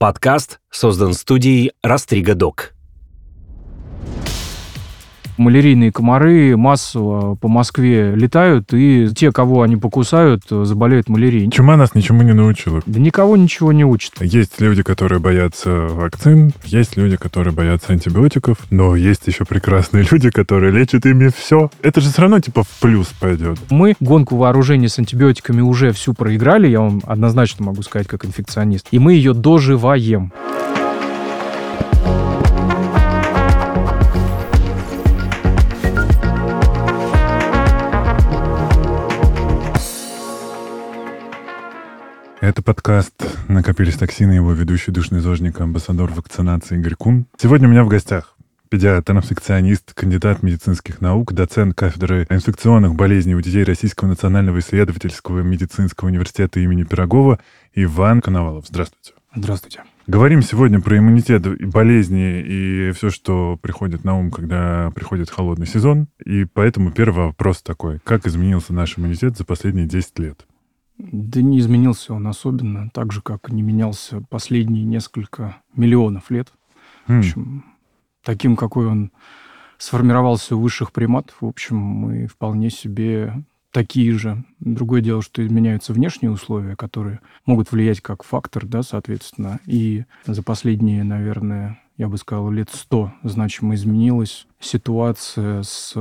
Подкаст создан студией Растрига Док. Малярийные комары массово по Москве летают, и те, кого они покусают, заболеют малярией. Чума нас ничему не научила. Да никого ничего не учат. Есть люди, которые боятся вакцин, есть люди, которые боятся антибиотиков, но есть еще прекрасные люди, которые лечат ими все. Это же все равно типа в плюс пойдет. Мы гонку вооружения с антибиотиками уже всю проиграли, я вам однозначно могу сказать, как инфекционист. И мы ее доживаем. Это подкаст «Накопились токсины», его ведущий душный зожник, амбассадор вакцинации Игорь Кун. Сегодня у меня в гостях педиатр, инфекционист, кандидат медицинских наук, доцент кафедры инфекционных болезней у детей Российского национального исследовательского медицинского университета имени Пирогова Иван Коновалов. Здравствуйте. Здравствуйте. Говорим сегодня про иммунитет и болезни и все, что приходит на ум, когда приходит холодный сезон. И поэтому первый вопрос такой. Как изменился наш иммунитет за последние 10 лет? Да не изменился он особенно, так же, как не менялся последние несколько миллионов лет. Хм. В общем, таким, какой он сформировался у высших приматов, в общем, мы вполне себе такие же. Другое дело, что изменяются внешние условия, которые могут влиять как фактор, да, соответственно. И за последние, наверное, я бы сказал, лет сто значимо изменилась ситуация с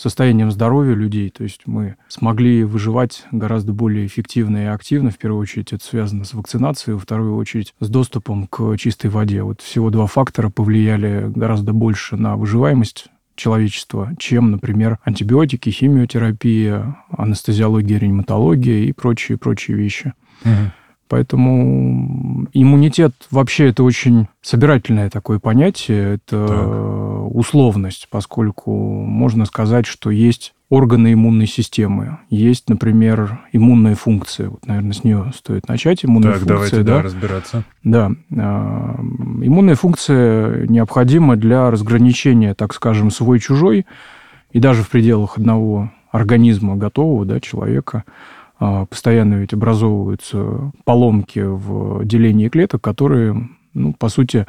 состоянием здоровья людей. То есть мы смогли выживать гораздо более эффективно и активно. В первую очередь это связано с вакцинацией, во вторую очередь с доступом к чистой воде. Вот всего два фактора повлияли гораздо больше на выживаемость человечества, чем, например, антибиотики, химиотерапия, анестезиология, реаниматология и прочие-прочие вещи. Мгм. Поэтому иммунитет вообще это очень собирательное такое понятие, это Так. условность, поскольку можно сказать, что есть органы иммунной системы, есть, например, иммунная функция. Вот, наверное, с нее стоит начать. Иммунная Так, функция, давайте да, да, разбираться. да. а, Иммунная функция необходима для разграничения, так скажем, свой-чужой, и даже в пределах одного организма готового, да, человека, постоянно ведь образовываются поломки в делении клеток, которые, ну, по сути,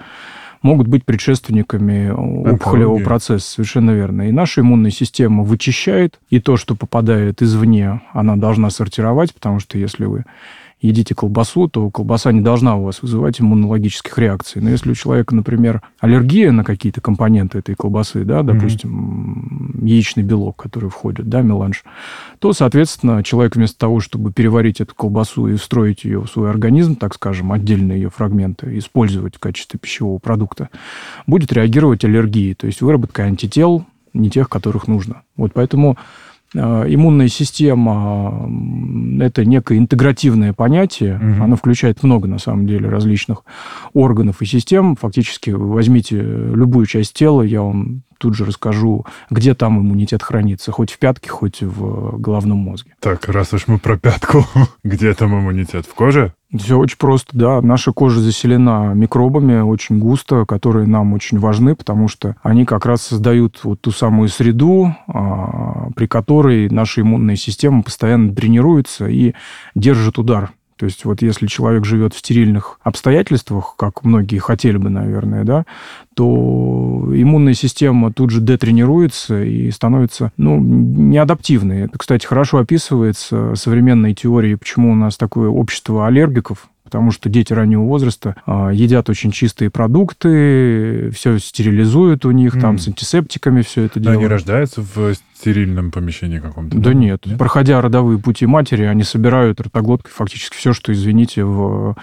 могут быть предшественниками опухолевого процесса. Совершенно верно. И наша иммунная система вычищает, и то, что попадает извне, она должна сортировать, потому что если вы едите колбасу, то колбаса не должна у вас вызывать иммунологических реакций. Но если у человека, например, аллергия на какие-то компоненты этой колбасы, да, допустим, яичный белок, который входит, да, меланж, то, соответственно, человек вместо того, чтобы переварить эту колбасу и встроить ее в свой организм, так скажем, отдельные ее фрагменты, использовать в качестве пищевого продукта, будет реагировать аллергией, то есть выработкой антител, не тех, которых нужно. Вот поэтому иммунная система это некое интегративное понятие. Мгм. Оно включает много, на самом деле, различных органов и систем. Фактически возьмите любую часть тела, я вам тут же расскажу, где там иммунитет хранится, хоть в пятке, хоть в головном мозге. Так, раз уж мы про пятку, где там иммунитет? В коже? Все очень просто, да. Наша кожа заселена микробами очень густо, которые нам очень важны, потому что они как раз создают вот ту самую среду, а, при которой наша иммунная система постоянно тренируется и держит удар. То есть вот если человек живет в стерильных обстоятельствах, как многие хотели бы, наверное, да, то иммунная система тут же детренируется и становится ну, неадаптивной. Это, кстати, хорошо описывается современной теорией, почему у нас такое общество аллергиков, потому что дети раннего возраста а, едят очень чистые продукты, все стерилизуют у них, там М. с антисептиками все это Да, делают. они рождаются в стерильном помещении каком-то? Да нет. Проходя родовые пути матери, они собирают ротоглоткой фактически все, что, извините, в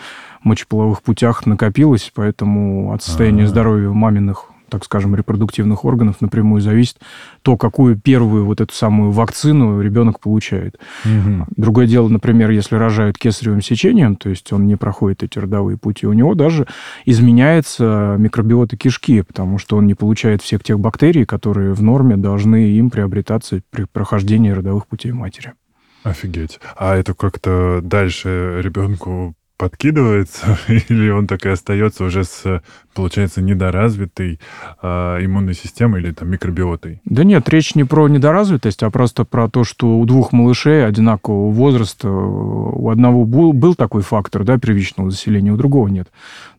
мочеполовых путях накопилось, поэтому от состояния А. здоровья маминых так скажем, репродуктивных органов напрямую зависит то, какую первую вот эту самую вакцину ребенок получает. Мгм. Другое дело, например, если рожают кесаревым сечением, то есть он не проходит эти родовые пути, у него даже изменяется микробиота кишки, потому что он не получает всех тех бактерий, которые в норме должны им приобретаться при прохождении родовых путей матери. Офигеть. А это как-то дальше ребенку подкидывается, или он так и остается уже с, получается, недоразвитой э, иммунной системой или там микробиотой? Да нет, речь не про недоразвитость, а просто про то, что у двух малышей одинакового возраста у одного был, был такой фактор да, первичного заселения, у другого нет.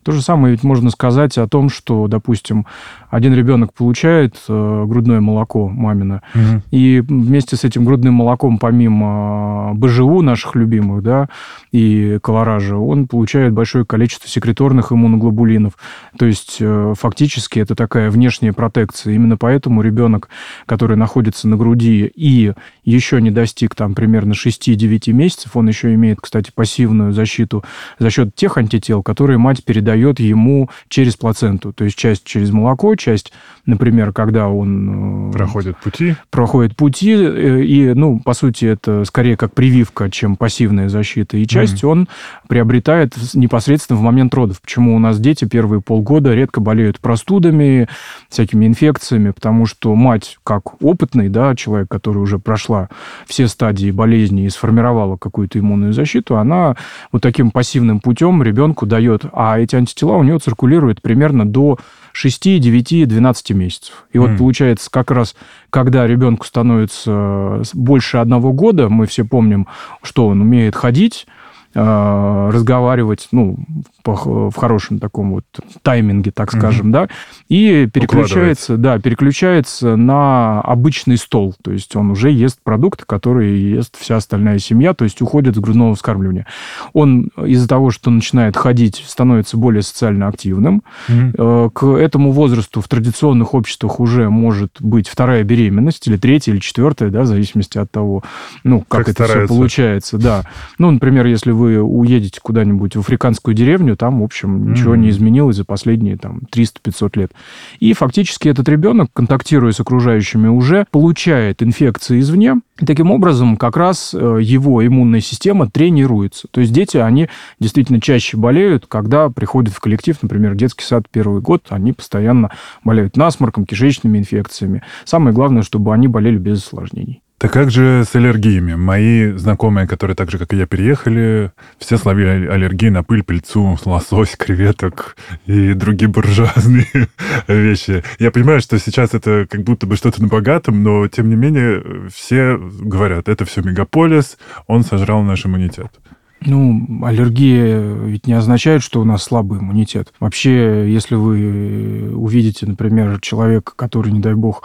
То же самое ведь можно сказать о том, что, допустим, один ребенок получает э, грудное молоко мамина, угу. и вместе с этим грудным молоком, помимо БЖУ наших любимых, да, и колоража, он получает большое количество секреторных иммуноглобулинов. То есть э, фактически это такая внешняя протекция. Именно поэтому ребенок, который находится на груди и еще не достиг там примерно 6-9 месяцев, он еще имеет, кстати, пассивную защиту за счет тех антител, которые мать передает ему через плаценту. То есть часть через молоко, часть, например, когда он... Э, проходит пути. Проходит пути, э, и, ну, по сути, это скорее как прививка, чем пассивная защита. И часть mm-hmm. он приобретает непосредственно в момент родов. Почему у нас дети первые полгода редко болеют простудами, всякими инфекциями, потому что мать, как опытный да, человек, который уже прошла все стадии болезни и сформировала какую-то иммунную защиту, она вот таким пассивным путем ребенку дает, а эти антитела у нее циркулируют примерно до 6, 9, 12 месяцев. И mm. вот получается, как раз, когда ребенку становится больше одного года, мы все помним, что он умеет ходить, разговаривать, ну, в хорошем таком вот тайминге, так скажем, угу. да, и переключается, да, переключается на обычный стол, то есть он уже ест продукты, которые ест вся остальная семья, то есть уходит с грудного вскармливания. Он из-за того, что начинает ходить, становится более социально активным. Угу. К этому возрасту в традиционных обществах уже может быть вторая беременность, или третья, или четвертая, да, в зависимости от того, ну, как, как это старается. все получается, да. Ну, например, если вы уедете куда-нибудь в африканскую деревню, там, в общем, mm-hmm. ничего не изменилось за последние там 300-500 лет. И фактически этот ребенок, контактируя с окружающими, уже получает инфекции извне, и таким образом как раз э, его иммунная система тренируется. То есть дети, они действительно чаще болеют, когда приходят в коллектив, например, детский сад первый год, они постоянно болеют насморком, кишечными инфекциями. Самое главное, чтобы они болели без осложнений. Так как же с аллергиями? Мои знакомые, которые так же, как и я, переехали, все словили аллергии на пыль, пыльцу, лосось, креветок и другие буржуазные вещи. Я понимаю, что сейчас это как будто бы что-то на богатом, но, тем не менее, все говорят, это все мегаполис, он сожрал наш иммунитет. Ну, аллергия ведь не означает, что у нас слабый иммунитет. Вообще, если вы увидите, например, человека, который, не дай бог,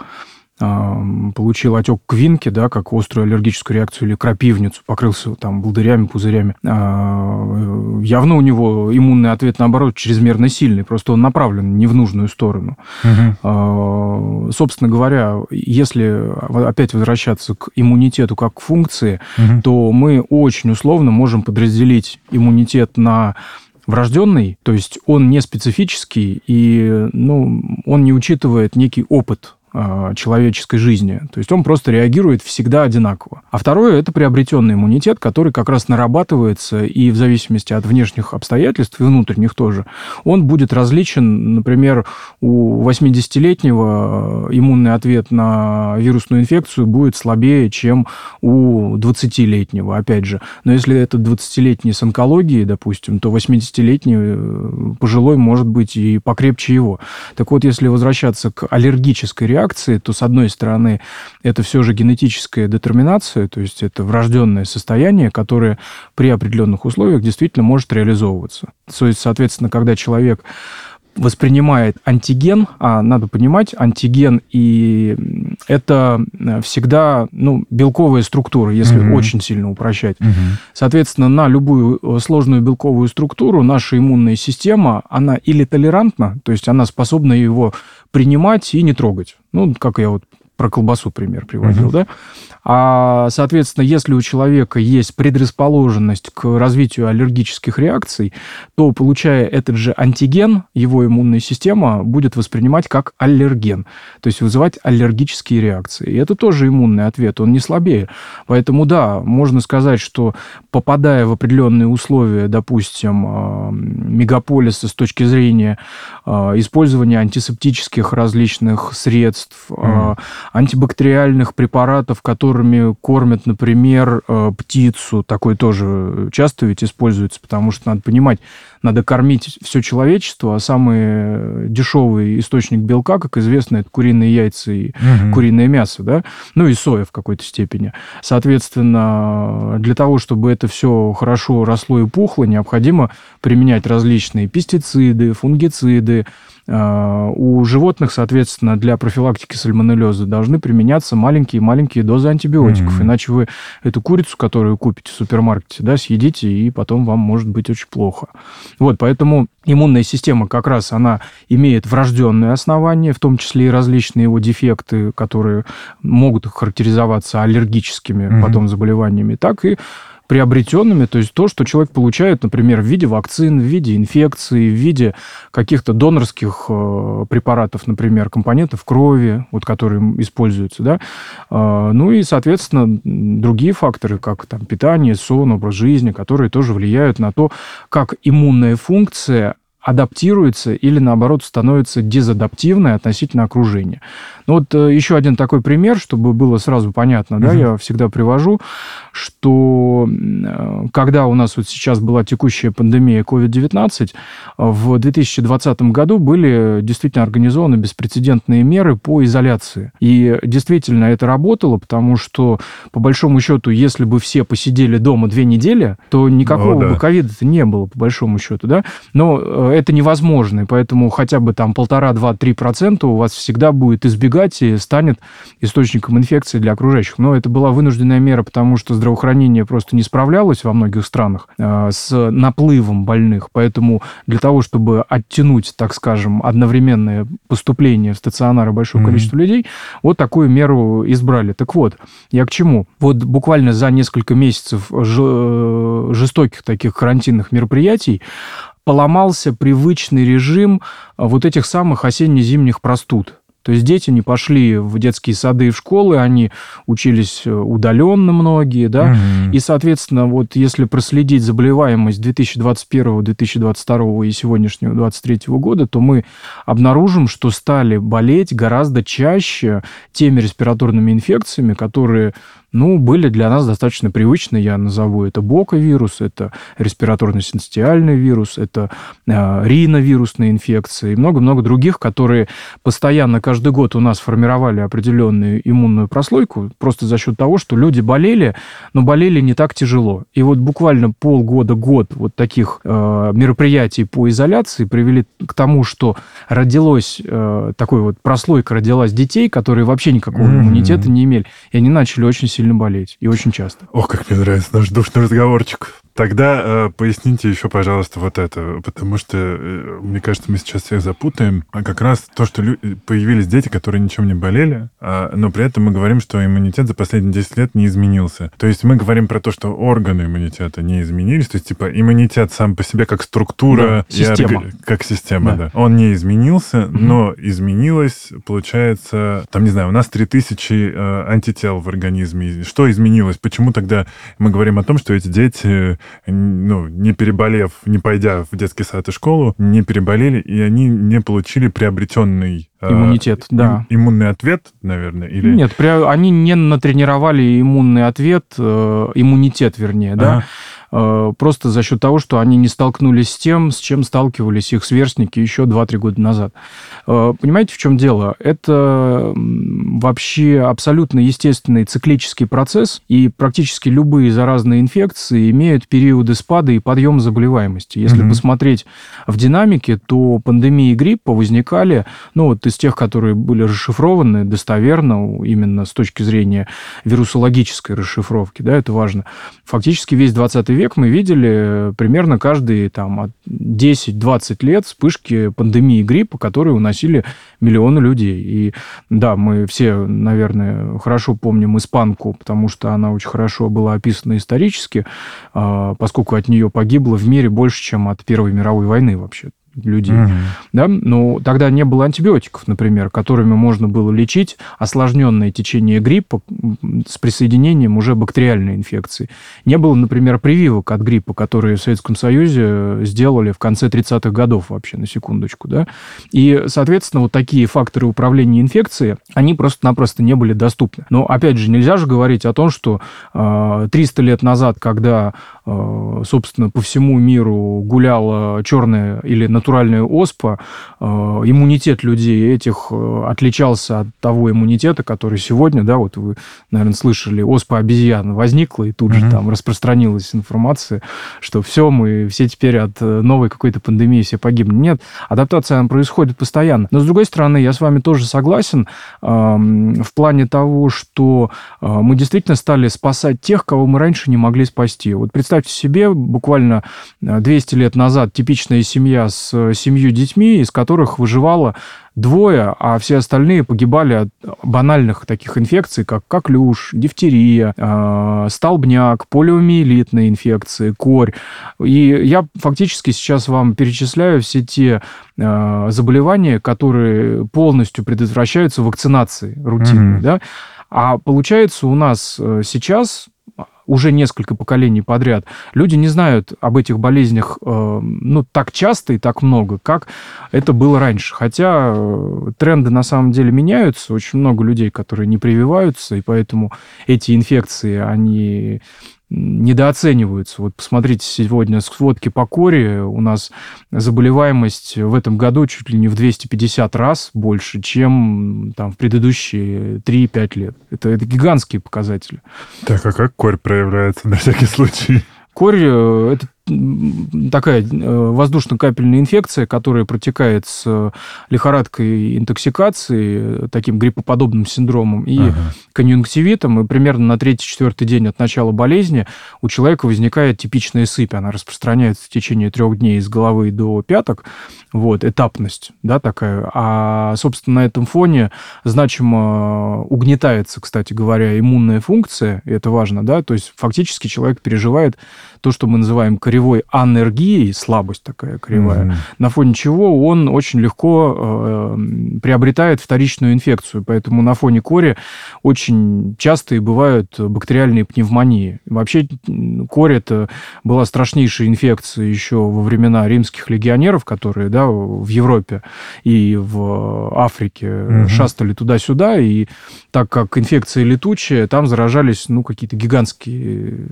получил отек квинки, да, как острую аллергическую реакцию или крапивницу, покрылся там волдырями, пузырями. А, явно у него иммунный ответ, наоборот, чрезмерно сильный, просто он направлен не в нужную сторону. Угу. Собственно говоря, если опять возвращаться к иммунитету как к функции, угу. то мы очень условно можем подразделить иммунитет на врожденный, то есть он не специфический, и ну, он не учитывает некий опыт Э, человеческой жизни. То есть он просто реагирует всегда одинаково. А второе – это приобретенный иммунитет, который как раз нарабатывается и в зависимости от внешних обстоятельств, и внутренних тоже, он будет различен, например, у 80-летнего иммунный ответ на вирусную инфекцию будет слабее, чем у 20-летнего, опять же. Но если это 20-летний с онкологией, допустим, то 80-летний э, пожилой может быть и покрепче его. Так вот, если возвращаться к аллергической реакции, реакции, то, с одной стороны, это все же генетическая детерминация, то есть это врожденное состояние, которое при определенных условиях действительно может реализовываться. То есть, соответственно, когда человек воспринимает антиген, а надо понимать, антиген и это всегда ну, белковая структура, если угу. очень сильно упрощать. Угу. Соответственно, на любую э, сложную белковую структуру наша иммунная система, она или толерантна, то есть она способна его принимать и не трогать. Ну, как я вот про колбасу пример приводил, uh-huh. да? А, соответственно, если у человека есть предрасположенность к развитию аллергических реакций, то, получая этот же антиген, его иммунная система будет воспринимать как аллерген, то есть вызывать аллергические реакции. И это тоже иммунный ответ, он не слабее. Поэтому, да, можно сказать, что попадая в определенные условия, допустим, а, мегаполиса с точки зрения а, использования антисептических различных средств, mm антибактериальных препаратов, которыми кормят, например, э, птицу. Такой тоже часто ведь используется, потому что надо понимать, надо кормить все человечество, а самый дешевый источник белка, как известно, это куриные яйца и угу. куриное мясо, да, ну и соя в какой-то степени. Соответственно, для того, чтобы это все хорошо росло и пухло, необходимо применять различные пестициды, фунгициды, Э, у животных, соответственно, для профилактики сальмонеллеза должны применяться маленькие-маленькие дозы антибиотиков, mm-hmm. иначе вы эту курицу, которую купите в супермаркете, да, съедите, и потом вам может быть очень плохо. Вот, поэтому иммунная система как раз, она имеет врожденные основания, в том числе и различные его дефекты, которые могут характеризоваться аллергическими mm-hmm. потом заболеваниями, так и приобретенными, то есть то, что человек получает, например, в виде вакцин, в виде инфекции, в виде каких-то донорских э, препаратов, например, компонентов крови, вот, которые используются, да, э, ну и, соответственно, другие факторы, как там питание, сон, образ жизни, которые тоже влияют на то, как иммунная функция адаптируется или, наоборот, становится дезадаптивной относительно окружения. Ну вот э, еще один такой пример, чтобы было сразу понятно, угу. да, я всегда привожу, что э, когда у нас вот сейчас была текущая пандемия COVID-19, в 2020 году были действительно организованы беспрецедентные меры по изоляции. И действительно это работало, потому что, по большому счету, если бы все посидели дома две недели, то никакого О, да. бы ковида не было, по большому счету, да. Но э, это невозможно, и поэтому хотя бы там полтора, два, три процента у вас всегда будет избегать и станет источником инфекции для окружающих. Но это была вынужденная мера, потому что здравоохранение просто не справлялось во многих странах э, с наплывом больных, поэтому для того, чтобы оттянуть, так скажем, одновременное поступление в стационары большого mm-hmm. количества людей, вот такую меру избрали. Так вот, я к чему? Вот буквально за несколько месяцев э, жестоких таких карантинных мероприятий поломался привычный режим а, вот этих самых осенне-зимних простуд. То есть дети не пошли в детские сады и в школы, они учились э, удаленно многие, да, mm-hmm. и, соответственно, вот если проследить заболеваемость 2021, 2022 и сегодняшнего 2023 года, то мы обнаружим, что стали болеть гораздо чаще теми респираторными инфекциями, которые ну, были для нас достаточно привычны. Я назову это боковирус, это респираторно-синстиальный вирус, это э, риновирусные инфекции и много-много других, которые постоянно каждый год у нас формировали определенную иммунную прослойку просто за счет того, что люди болели, но болели не так тяжело. И вот буквально полгода-год вот таких э, мероприятий по изоляции привели к тому, что родилось э, такой вот прослойка родилась детей, которые вообще никакого mm-hmm. иммунитета не имели, и они начали очень сильно сильно болеть. И очень часто. Ох, как мне нравится наш душный разговорчик. Тогда э, поясните еще, пожалуйста, вот это, потому что, э, мне кажется, мы сейчас всех запутаем. А как раз то, что появились дети, которые ничем не болели, а, но при этом мы говорим, что иммунитет за последние 10 лет не изменился. То есть мы говорим про то, что органы иммунитета не изменились, то есть типа иммунитет сам по себе как структура, да, система. И, как система, да. да. Он не изменился, угу. но изменилось, получается, там, не знаю, у нас 3000 э, антител в организме. Что изменилось? Почему тогда мы говорим о том, что эти дети ну, не переболев, не пойдя в детский сад и школу, не переболели, и они не получили приобретенный э, иммунитет, э, да. Иммунный ответ, наверное, или... Нет, они не натренировали иммунный ответ, э, иммунитет, вернее, да. Ага просто за счет того, что они не столкнулись с тем, с чем сталкивались их сверстники еще 2-3 года назад. Э, понимаете, в чем дело? Это вообще абсолютно естественный циклический процесс, и практически любые заразные инфекции имеют периоды спада и подъема заболеваемости. Если mm-hmm. посмотреть в динамике, то пандемии гриппа возникали, ну вот из тех, которые были расшифрованы достоверно, именно с точки зрения вирусологической расшифровки, да, это важно. Фактически весь 20 век век мы видели примерно каждые там, 10-20 лет вспышки пандемии гриппа, которые уносили миллионы людей. И да, мы все, наверное, хорошо помним испанку, потому что она очень хорошо была описана исторически, а, поскольку от нее погибло в мире больше, чем от Первой мировой войны вообще людей. Угу. Да? Но тогда не было антибиотиков, например, которыми можно было лечить осложненное течение гриппа с присоединением уже бактериальной инфекции. Не было, например, прививок от гриппа, которые в Советском Союзе сделали в конце 30-х годов вообще, на секундочку. Да? И, соответственно, вот такие факторы управления инфекцией, они просто-напросто не были доступны. Но, опять же, нельзя же говорить о том, что э, 300 лет назад, когда, э, собственно, по всему миру гуляла черная или натуральная оспа, э, иммунитет людей этих э, отличался от того иммунитета, который сегодня, да, вот вы, наверное, слышали, оспа обезьян возникла, и тут mm-hmm. же там распространилась информация, что все, мы все теперь от новой какой-то пандемии все погибнем. Нет, адаптация она происходит постоянно. Но, с другой стороны, я с вами тоже согласен э, в плане того, что э, мы действительно стали спасать тех, кого мы раньше не могли спасти. Вот представьте себе, буквально 200 лет назад типичная семья с семью детьми, из которых выживала двое, а все остальные погибали от банальных таких инфекций, как коклюш, дифтерия, э, столбняк, полиомиелитные инфекции, корь. И я фактически сейчас вам перечисляю все те э, заболевания, которые полностью предотвращаются вакцинацией рутинной. Mm-hmm. Да? А получается у нас э, сейчас уже несколько поколений подряд, люди не знают об этих болезнях э, ну, так часто и так много, как это было раньше. Хотя э, тренды на самом деле меняются, очень много людей, которые не прививаются, и поэтому эти инфекции, они недооцениваются. Вот посмотрите сегодня сводки по коре. У нас заболеваемость в этом году чуть ли не в 250 раз больше, чем там, в предыдущие 3-5 лет. Это, это гигантские показатели. Так, а как корь проявляется на всякий случай? Корь э, – это такая э, воздушно-капельная инфекция, которая протекает с лихорадкой интоксикации, таким гриппоподобным синдромом и ага. конъюнктивитом. И примерно на третий-четвертый день от начала болезни у человека возникает типичная сыпь. Она распространяется в течение трех дней из головы до пяток. Вот, этапность, да, такая. А, собственно, на этом фоне значимо угнетается, кстати говоря, иммунная функция, и это важно, да, то есть фактически человек переживает то, что мы называем кривой анергией, слабость такая кривая, mm-hmm. на фоне чего он очень легко э, приобретает вторичную инфекцию. Поэтому на фоне кори очень частые бывают бактериальные пневмонии. Вообще кори это была страшнейшая инфекция еще во времена римских легионеров, которые да, в Европе и в Африке mm-hmm. шастали туда-сюда, и так как инфекция летучая, там заражались ну, какие-то гигантские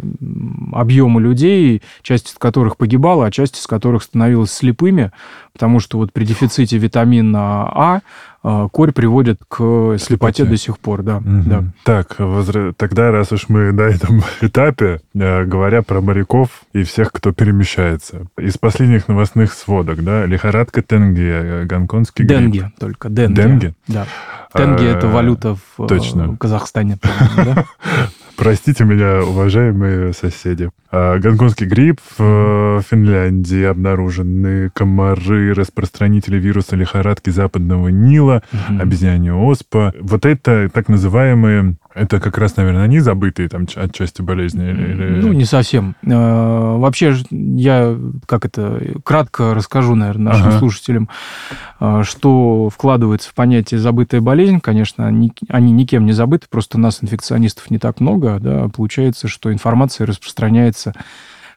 объемы людей, часть из которых погибала, а часть из которых становилась слепыми, потому что вот при дефиците витамина А а, корь приводит к слепоте до сих пор, да. Угу. да. Так, возра... тогда, раз уж мы на этом этапе, э, говоря про моряков и всех, кто перемещается, из последних новостных сводок, да, лихорадка Тенге, э, гонконгский грипп. Денге только, Денге. Денге? Да. Тенге а, это валюта в э, Точно. Казахстане. Да? Простите меня, уважаемые соседи. А, гонконгский грипп в Финляндии обнаружены комары, распространители вируса лихорадки западного Нила, угу. обезьянья оспа. Вот это так называемые это как раз, наверное, они забытые там отчасти болезни? Или... Ну, не совсем. А, вообще, я как это кратко расскажу, наверное, нашим ага. слушателям, а, что вкладывается в понятие забытая болезнь. Конечно, они, они никем не забыты, просто нас, инфекционистов, не так много. Да, получается, что информация распространяется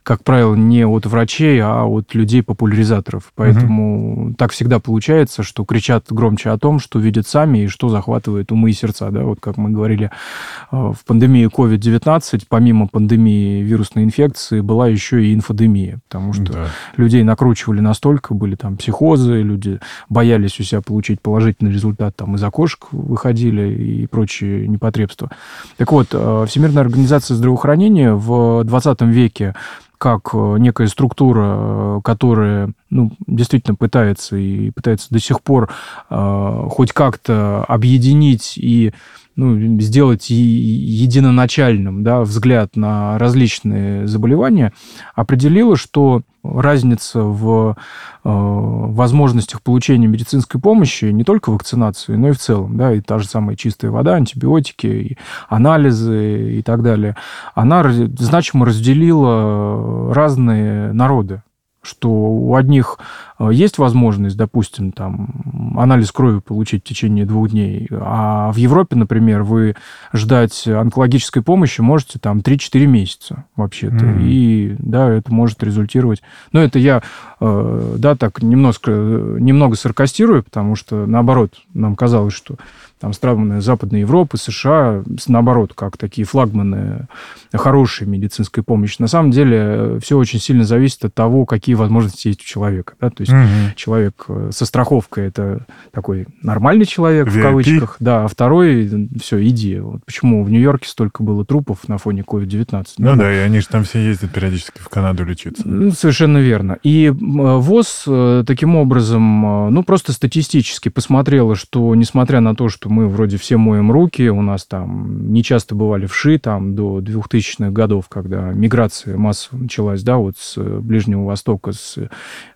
как правило, не от врачей, а от людей-популяризаторов. Поэтому угу. так всегда получается, что кричат громче о том, что видят сами и что захватывает умы и сердца. Да? Вот как мы говорили, э, в пандемии COVID-19, помимо пандемии вирусной инфекции, была еще и инфодемия, потому что да. людей накручивали настолько, были там психозы, люди боялись у себя получить положительный результат, там из окошек выходили и прочие непотребства. Так вот, э, Всемирная организация здравоохранения в 20 веке как э, некая структура, э, которая ну, действительно пытается и пытается до сих пор э, хоть как-то объединить и ну, сделать единоначальным да, взгляд на различные заболевания, определила, что разница в э, возможностях получения медицинской помощи не только вакцинации, но и в целом, да, и та же самая чистая вода, антибиотики, и анализы и так далее, она значимо разделила разные народы что у одних э, есть возможность, допустим, там, анализ крови получить в течение двух дней, а в Европе, например, вы ждать онкологической помощи можете там 3-4 месяца вообще-то. Mm-hmm. И, да, это может результировать... Но это я, э, да, так немножко, немного саркастирую, потому что, наоборот, нам казалось, что там страны Западной Европы, США, наоборот, как такие флагманы хорошей медицинской помощи. На самом деле э, все очень сильно зависит от того, какие возможности есть у человека. Да? То есть угу. человек э, со страховкой это такой нормальный человек, VIP. в кавычках, да, а второй, все, иди. Вот почему в Нью-Йорке столько было трупов на фоне COVID-19. Ну да, да, и они же там все ездят периодически в Канаду лечиться. Ну, совершенно верно. И ВОЗ э, таким образом, ну, просто статистически посмотрела, что несмотря на то, что что мы вроде все моем руки, у нас там не часто бывали вши там до 2000-х годов, когда миграция массово началась, да, вот с Ближнего Востока, с э,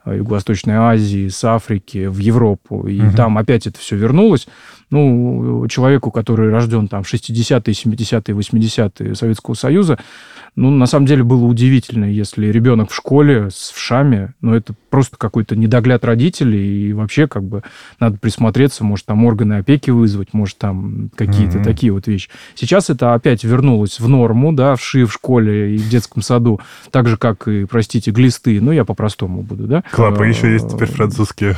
Юго-Восточной Азии, с Африки в Европу, и угу. там опять это все вернулось. Ну, человеку, который рожден там в 60-е, 70-е, 80-е Советского Союза, ну, на самом деле было удивительно, если ребенок в школе с вшами, ну, это просто какой-то недогляд родителей, и вообще как бы надо присмотреться, может, там органы опеки вызвать, может, там какие-то mm-hmm. такие вот вещи. Сейчас это опять вернулось в норму, да, вши в школе и в детском саду, так же, как и, простите, глисты, ну, я по-простому буду, да. Клапы еще есть теперь французские.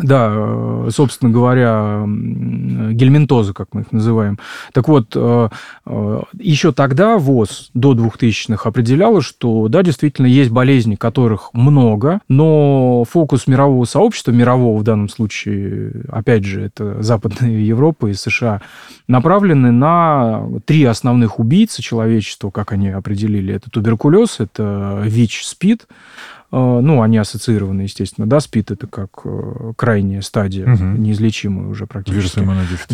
Да, э, собственно говоря, гельминтозы, как мы их называем. Так вот, э, э, еще тогда ВОЗ до 2000-х определяла, что, да, действительно, есть болезни, которых много, но фокус мирового сообщества, мирового в данном случае, опять же, это Западная Европа и США, направлены на три основных убийцы человечества, как они определили. Это туберкулез, это ВИЧ, СПИД, ну, они ассоциированы, естественно, да, СПИД это как э, крайняя стадия, угу. неизлечимая уже практически.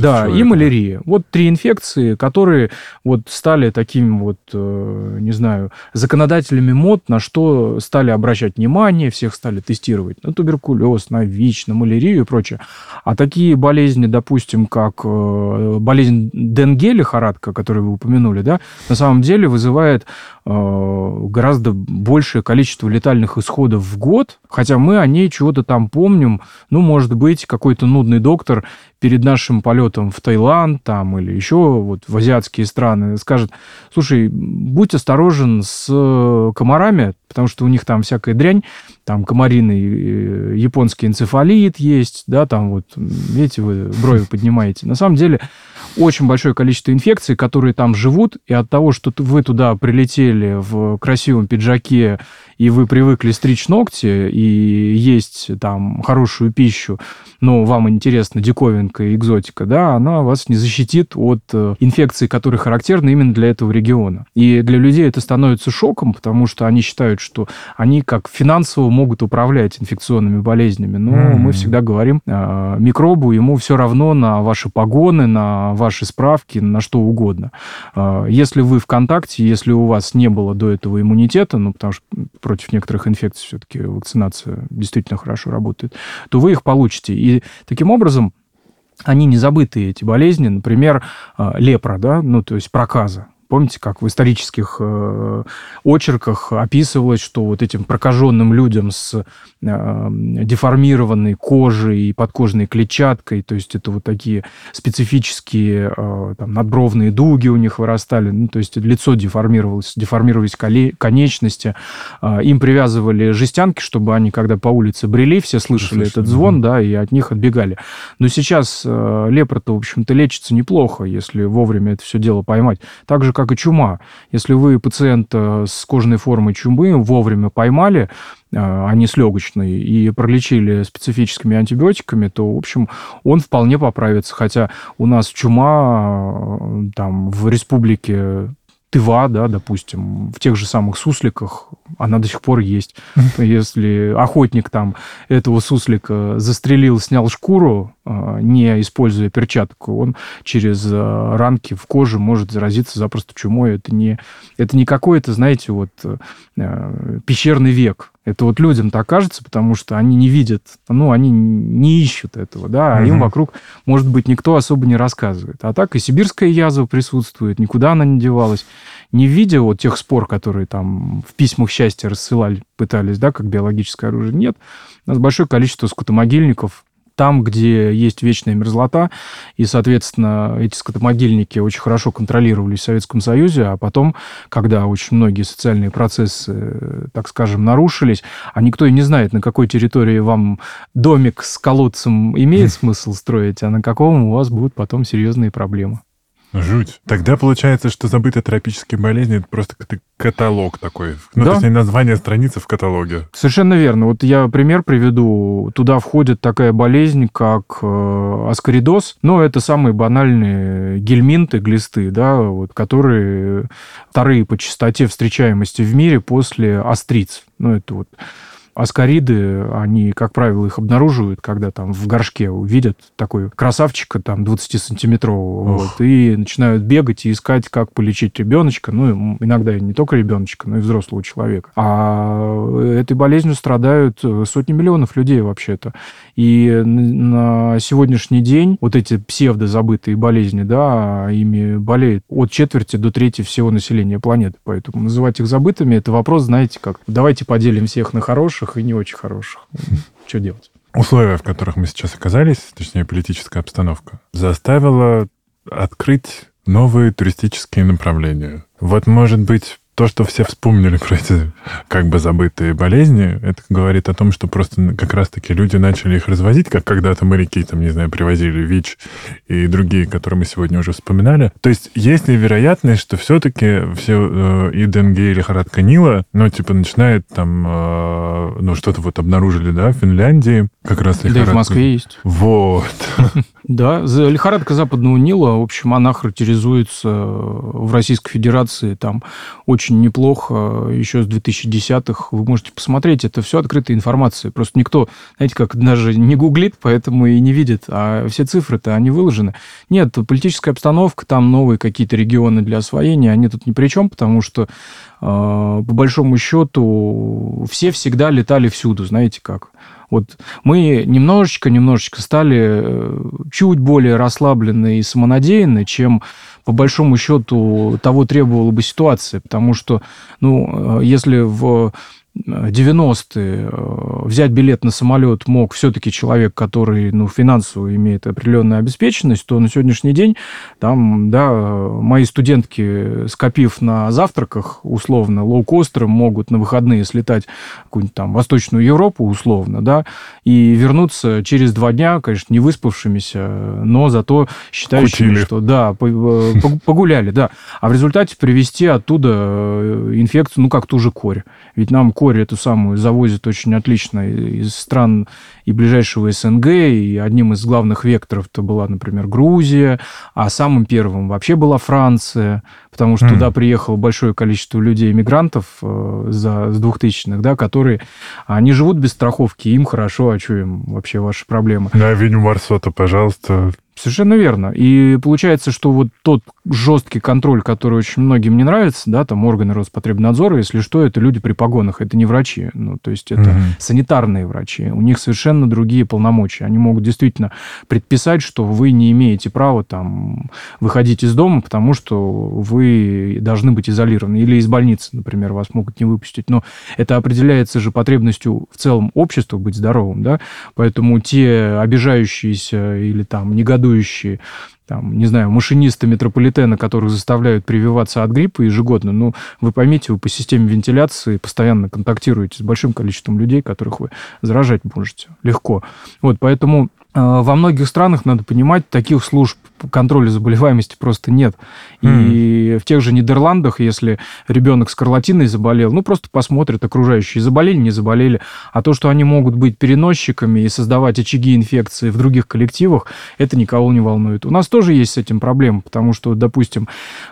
Да, человека. и малярия. Вот три инфекции, которые вот стали такими вот, э, не знаю, законодателями мод, на что стали обращать внимание, всех стали тестировать на туберкулез, на ВИЧ, на малярию и прочее. А такие болезни, допустим, как болезнь Денге, лихорадка, которую вы упомянули, да, на самом деле вызывает гораздо большее количество летальных исходов исходов в год, хотя мы о ней чего-то там помним. Ну, может быть, какой-то нудный доктор перед нашим полетом в Таиланд там или еще вот в азиатские страны скажет, слушай, будь осторожен с комарами, потому что у них там всякая дрянь, там комариный э, японский энцефалит есть, да, там вот, видите, вы брови поднимаете. На самом деле очень большое количество инфекций, которые там живут, и от того, что вы туда прилетели в красивом пиджаке, и вы привыкли стричь ногти и есть там хорошую пищу, но вам интересна диковинка и экзотика, да, она вас не защитит от э, инфекций, которые характерны именно для этого региона. И для людей это становится шоком, потому что они считают, что они как финансово могут управлять инфекционными болезнями. Но mm-hmm. мы всегда говорим, э, микробу ему все равно на ваши погоны, на ваши справки, на что угодно. Э, если вы в контакте, если у вас не было до этого иммунитета, ну, потому что против некоторых инфекций все-таки вакцинация действительно хорошо работает, то вы их получите. И таким образом они не забытые, эти болезни. Например, э, лепра, да, ну, то есть проказа. Помните, как в исторических э, очерках описывалось, что вот этим прокаженным людям с э, деформированной кожей и подкожной клетчаткой, то есть это вот такие специфические э, там, надбровные дуги у них вырастали, ну, то есть лицо деформировалось, деформировались конечности, э, им привязывали жестянки, чтобы они, когда по улице брели, все слышали Слышно, этот звон, да, и от них отбегали. Но сейчас э, лепра-то, в общем-то, лечится неплохо, если вовремя это все дело поймать. Также как и чума. Если вы пациента с кожной формой чумы вовремя поймали, а не с легочной, и пролечили специфическими антибиотиками, то, в общем, он вполне поправится. Хотя у нас чума там в республике Тыва, да, допустим, в тех же самых сусликах, она до сих пор есть. Если охотник там этого суслика застрелил, снял шкуру, а, не используя перчатку, он через а, ранки в коже может заразиться запросто чумой. Это не, это не какой-то, знаете, вот а, пещерный век. Это вот людям так кажется, потому что они не видят, ну, они не ищут этого, да, а угу. им вокруг, может быть, никто особо не рассказывает. А так и сибирская язва присутствует, никуда она не девалась. Не в виде вот тех спор, которые там в письмах счастья рассылали, пытались, да, как биологическое оружие. Нет. У нас большое количество скотомогильников, там, где есть вечная мерзлота, и, соответственно, эти скотомогильники очень хорошо контролировались в Советском Союзе, а потом, когда очень многие социальные процессы, так скажем, нарушились, а никто и не знает, на какой территории вам домик с колодцем имеет смысл строить, а на каком у вас будут потом серьезные проблемы. Жуть. Тогда получается, что забытые тропические болезни это просто каталог такой. Ну, да. то есть название страницы в каталоге. Совершенно верно. Вот я пример приведу. Туда входит такая болезнь, как э, аскоридоз. Ну, это самые банальные гельминты, глисты, да, вот, которые вторые по частоте встречаемости в мире после остриц. Ну, это вот аскариды, они, как правило, их обнаруживают, когда там в горшке увидят такой красавчика, там, 20-сантиметрового, вот, и начинают бегать и искать, как полечить ребеночка, ну, иногда и не только ребеночка, но и взрослого человека. А этой болезнью страдают сотни миллионов людей вообще-то. И на сегодняшний день вот эти псевдозабытые болезни, да, ими болеет от четверти до трети всего населения планеты. Поэтому называть их забытыми – это вопрос, знаете, как давайте поделим всех на хороших и не очень хороших. Что делать? Условия, в которых мы сейчас оказались, точнее, политическая обстановка, заставила открыть новые туристические направления. Вот, может быть, то, что все вспомнили про эти как бы забытые болезни, это говорит о том, что просто как раз-таки люди начали их развозить, как когда-то моряки, там, не знаю, привозили ВИЧ и другие, которые мы сегодня уже вспоминали. То есть есть ли вероятность, что все-таки все э, и Денге, и лихорадка Нила, ну, типа, начинает там, э, ну, что-то вот обнаружили, да, в Финляндии, как раз лихорадка. Да, и в Москве есть. Вот. Да, лихорадка западного Нила, в общем, она характеризуется в Российской Федерации там очень неплохо еще с 2010-х. Вы можете посмотреть, это все открытая информация. Просто никто, знаете, как даже не гуглит, поэтому и не видит. А все цифры-то, они выложены. Нет, политическая обстановка, там новые какие-то регионы для освоения, они тут ни при чем, потому что а, по большому счету все всегда летали всюду, знаете как. Вот мы немножечко-немножечко стали э, чуть более расслаблены и самонадеянны, чем по большому счету того требовала бы ситуация, потому что, ну, э, если в 90-е э, взять билет на самолет мог все-таки человек, который ну, финансово имеет определенную обеспеченность, то на сегодняшний день там, да, мои студентки, скопив на завтраках, условно, лоукостером, могут на выходные слетать в какую-нибудь там Восточную Европу, условно, да, и вернуться через два дня, конечно, не выспавшимися, но зато считающими, Кутили. что, да, э, погуляли, да. А в результате привезти оттуда э, инфекцию, ну, как ту же корь. Ведь нам корь эту самую завозят очень отлично из стран и ближайшего СНГ, и одним из главных векторов-то была, например, Грузия, а самым первым вообще была Франция, потому что mm. туда приехало большое количество людей-мигрантов э, за, с 2000-х, да, которые, они живут без страховки, им хорошо, а что им вообще ваши проблемы? На авеню Марсота, пожалуйста, Совершенно верно. И получается, что вот тот жесткий контроль, который очень многим не нравится, да, там органы Роспотребнадзора, если что, это люди при погонах, это не врачи, ну, то есть это угу. санитарные врачи, у них совершенно другие полномочия. Они могут действительно предписать, что вы не имеете права там выходить из дома, потому что вы должны быть изолированы, или из больницы, например, вас могут не выпустить. Но это определяется же потребностью в целом общества быть здоровым, да, поэтому те обижающиеся или там негодующие негодующие там, не знаю, машинисты метрополитена, которых заставляют прививаться от гриппа ежегодно, ну, вы поймите, вы по системе вентиляции постоянно контактируете с большим количеством людей, которых вы заражать можете легко. Вот, поэтому Э, во многих странах, надо понимать, таких служб контроля заболеваемости просто нет. И mm. в тех же Нидерландах, если ребенок с скарлатиной заболел, ну, просто посмотрят окружающие, заболели, не заболели. А то, что они могут быть переносчиками и создавать очаги инфекции в других коллективах, это никого не волнует. У нас тоже есть с этим проблема, потому что, допустим,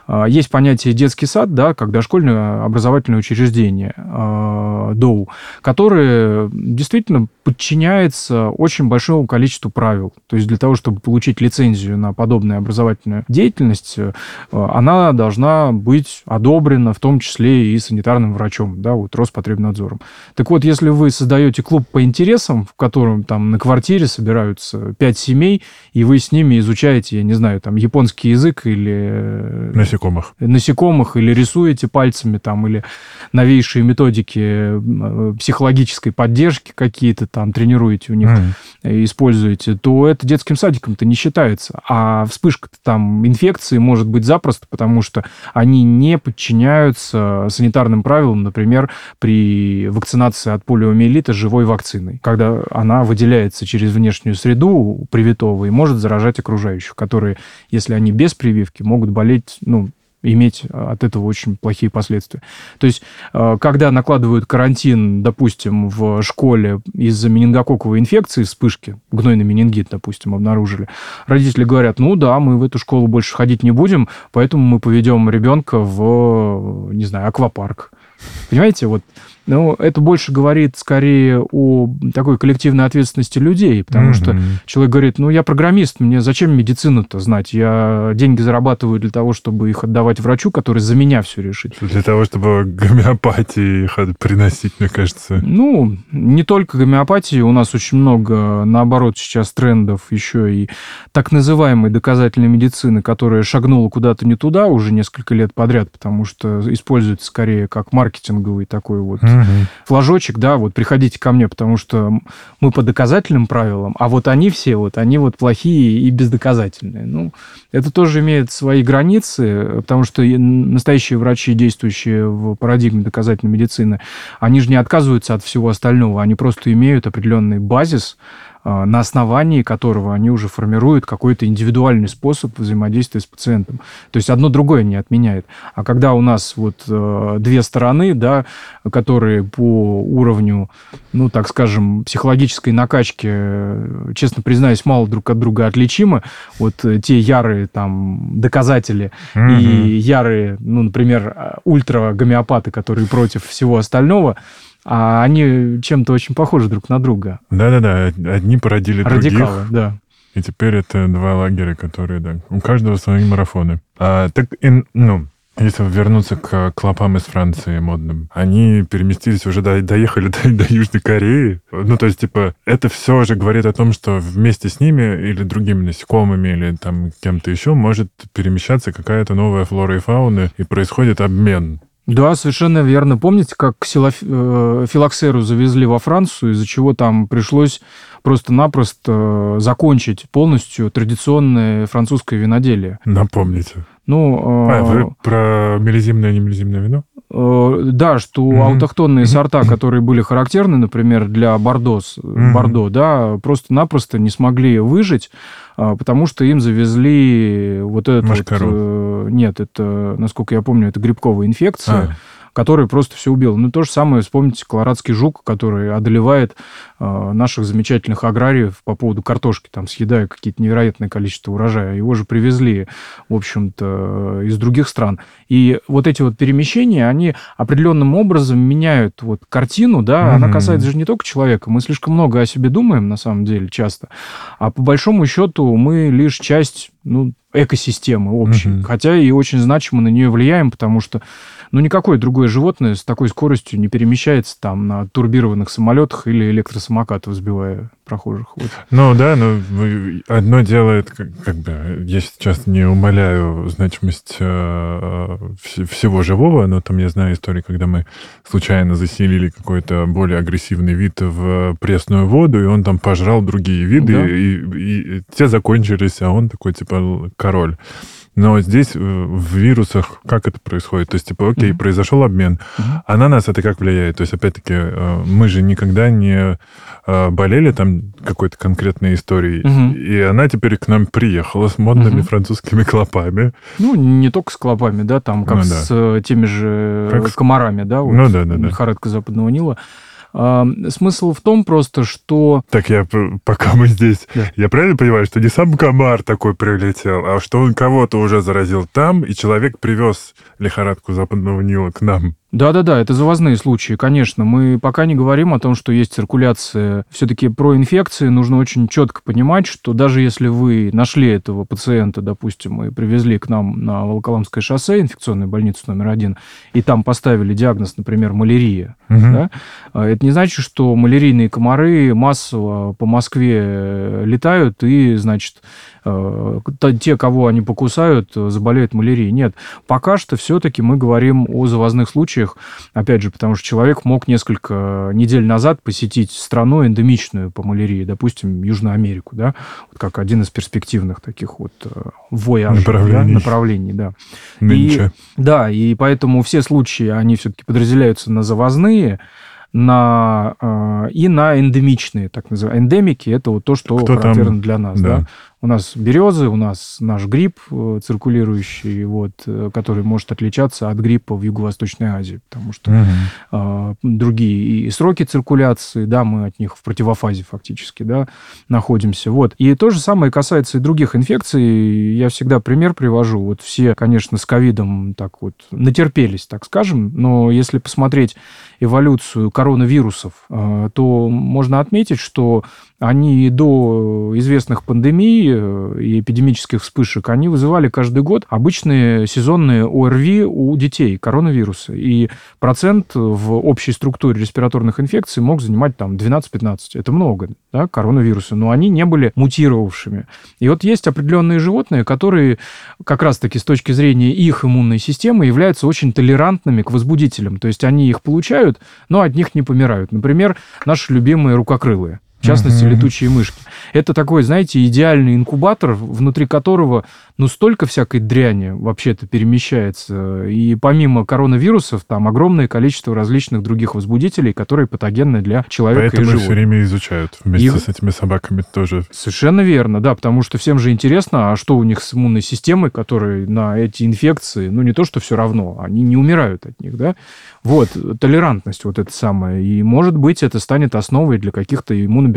э, есть понятие детский сад, да, как дошкольное образовательное учреждение, э, ДОУ, которое действительно подчиняется очень большому количеству правил. То есть для того, чтобы получить лицензию на подобное подобная образовательная деятельность, э, она должна быть одобрена в том числе и санитарным врачом, да, вот Роспотребнадзором. Так вот, если вы создаете клуб по интересам, в котором там на квартире собираются пять семей, и вы с ними изучаете, я не знаю, там японский язык или... Э, насекомых. Насекомых, или рисуете пальцами там, или новейшие методики э, психологической поддержки какие-то там тренируете у них, mm. используете, то это детским садиком-то не считается. А вспышка там инфекции может быть запросто, потому что они не подчиняются санитарным правилам, например, при вакцинации от полиомиелита живой вакциной, когда она выделяется через внешнюю среду привитого и может заражать окружающих, которые, если они без прививки, могут болеть, ну, иметь от этого очень плохие последствия. То есть, э, когда накладывают карантин, допустим, в школе из-за менингококковой инфекции, вспышки, гнойный менингит, допустим, обнаружили, родители говорят, ну да, мы в эту школу больше ходить не будем, поэтому мы поведем ребенка в, не знаю, аквапарк. Понимаете, вот ну, это больше говорит скорее о такой коллективной ответственности людей, потому mm-hmm. что человек говорит, ну, я программист, мне зачем медицину-то знать? Я деньги зарабатываю для того, чтобы их отдавать врачу, который за меня все решит. Для того, чтобы гомеопатии их приносить, мне кажется. Ну, не только гомеопатии, у нас очень много, наоборот, сейчас трендов еще и так называемой доказательной медицины, которая шагнула куда-то не туда уже несколько лет подряд, потому что используется скорее как маркетинговый такой вот mm угу. флажочек, да, вот приходите ко мне, потому что мы по доказательным правилам, а вот они все вот, они вот плохие и бездоказательные. Ну, это тоже имеет свои границы, потому что настоящие врачи, действующие в парадигме доказательной медицины, они же не отказываются от всего остального, они просто имеют определенный базис, на основании которого они уже формируют какой-то индивидуальный способ взаимодействия с пациентом. То есть одно другое не отменяет. А когда у нас вот э, две стороны, да, которые по уровню, ну, так скажем, психологической накачки, честно признаюсь, мало друг от друга отличимы, вот те ярые там доказатели mm-hmm. и ярые, ну, например, ультра-гомеопаты, которые против всего остального, а они чем-то очень похожи друг на друга. Да-да-да, одни породили Радикалы, других. да. И теперь это два лагеря, которые, да, у каждого свои марафоны. А, так, и, ну, если вернуться к клопам из Франции модным, они переместились уже, до, доехали до, до Южной Кореи. Ну, то есть, типа, это все же говорит о том, что вместе с ними или другими насекомыми, или там кем-то еще может перемещаться какая-то новая флора и фауна, и происходит обмен. Да, совершенно верно. Помните, как ксилоф... Э, филоксеру завезли во Францию, из-за чего там пришлось просто-напросто закончить полностью традиционное французское виноделие? Напомните. Ну, а, вы про мелизимное и немелизимное вино? Э, да, что mm-hmm. аутохтонные сорта, которые были характерны, например, для Бордо, mm-hmm. Бордо да, просто-напросто не смогли выжить, а, потому что им завезли вот это вот... Э, нет, это, насколько я помню, это грибковая инфекция. А который просто все убил. Ну, то же самое, вспомните, колорадский жук, который одолевает э, наших замечательных аграриев по поводу картошки, там, съедая какие-то невероятное количество урожая. Его же привезли, в общем-то, из других стран. И вот эти вот перемещения, они определенным образом меняют вот картину, да, mm-hmm. она касается же не только человека. Мы слишком много о себе думаем, на самом деле, часто. А по большому счету мы лишь часть, ну, экосистемы общей. Mm-hmm. Хотя и очень значимо на нее влияем, потому что ну, никакое другое животное с такой скоростью не перемещается там на турбированных самолетах или электросамокатах, сбивая прохожих. Вот. Ну, да, но одно делает, как, как бы, я сейчас не умоляю значимость э, всего живого, но там я знаю истории, когда мы случайно заселили какой-то более агрессивный вид в пресную воду, и он там пожрал другие виды, да. и, и, и те закончились, а он такой, типа, король. Но здесь э, в вирусах как это происходит? То есть, типа, окей, mm-hmm. произошел обмен, mm-hmm. а на нас это как влияет? То есть, опять-таки, э, мы же никогда не э, болели там какой-то конкретной историей, mm-hmm. и она теперь к нам приехала с модными mm-hmm. французскими клопами. Ну, не только с клопами, да, там, как ну, да. с теми же как комарами, да, вот, ну, да, да, да. лихорадка западного Нила. Смысл в том просто, что... Так я, пока мы здесь, да. я правильно понимаю, что не сам комар такой прилетел, а что он кого-то уже заразил там, и человек привез лихорадку западного Нила к нам? Да-да-да, это завозные случаи, конечно. Мы пока не говорим о том, что есть циркуляция. Все-таки про инфекции нужно очень четко понимать, что даже если вы нашли этого пациента, допустим, и привезли к нам на Волоколамское шоссе, инфекционную больницу номер один, и там поставили диагноз, например, малярия, угу. да, а это не значит, что малярийные комары массово по Москве летают и, значит, Э, те, кого они покусают, заболеют малярией. Нет, пока что все-таки мы говорим о завозных случаях, опять же, потому что человек мог несколько недель назад посетить страну эндемичную по малярии, допустим, Южную Америку, да, вот как один из перспективных таких вот э, вояжей, направлений. Да, направлений, да. Нынче. И, да, и поэтому все случаи, они все-таки подразделяются на завозные, на, э, и на эндемичные, так называемые. Эндемики – это вот то, что Кто характерно там? для нас. Да. Да? У нас березы, у нас наш грипп э, циркулирующий, вот, э, который может отличаться от гриппа в Юго-Восточной Азии, потому что угу. э, другие и сроки циркуляции, да, мы от них в противофазе фактически, да, находимся. Вот. И то же самое касается и других инфекций. Я всегда пример привожу. Вот все, конечно, с ковидом так вот натерпелись, так скажем, но если посмотреть эволюцию коронавирусов, э, то можно отметить, что они до известных пандемий э, и эпидемических вспышек, они вызывали каждый год обычные сезонные ОРВИ у детей, коронавирусы. И процент в общей структуре респираторных инфекций мог занимать там 12-15. Это много, да, коронавирусы, но они не были мутировавшими. И вот есть определенные животные, которые как раз-таки с точки зрения их иммунной системы являются очень толерантными к возбудителям. То есть они их получают, но от них не помирают. Например, наши любимые рукокрылые частности, uh-huh. летучие мышки. Это такой, знаете, идеальный инкубатор, внутри которого ну, столько всякой дряни вообще-то перемещается. И помимо коронавирусов, там огромное количество различных других возбудителей, которые патогенны для человека Поэтому и животных. все время изучают вместе Их... с этими собаками тоже. Совершенно верно, да, потому что всем же интересно, а что у них с иммунной системой, которые на эти инфекции, ну, не то, что все равно, они не умирают от них, да. Вот, толерантность вот эта самая. И, может быть, это станет основой для каких-то иммунобиологических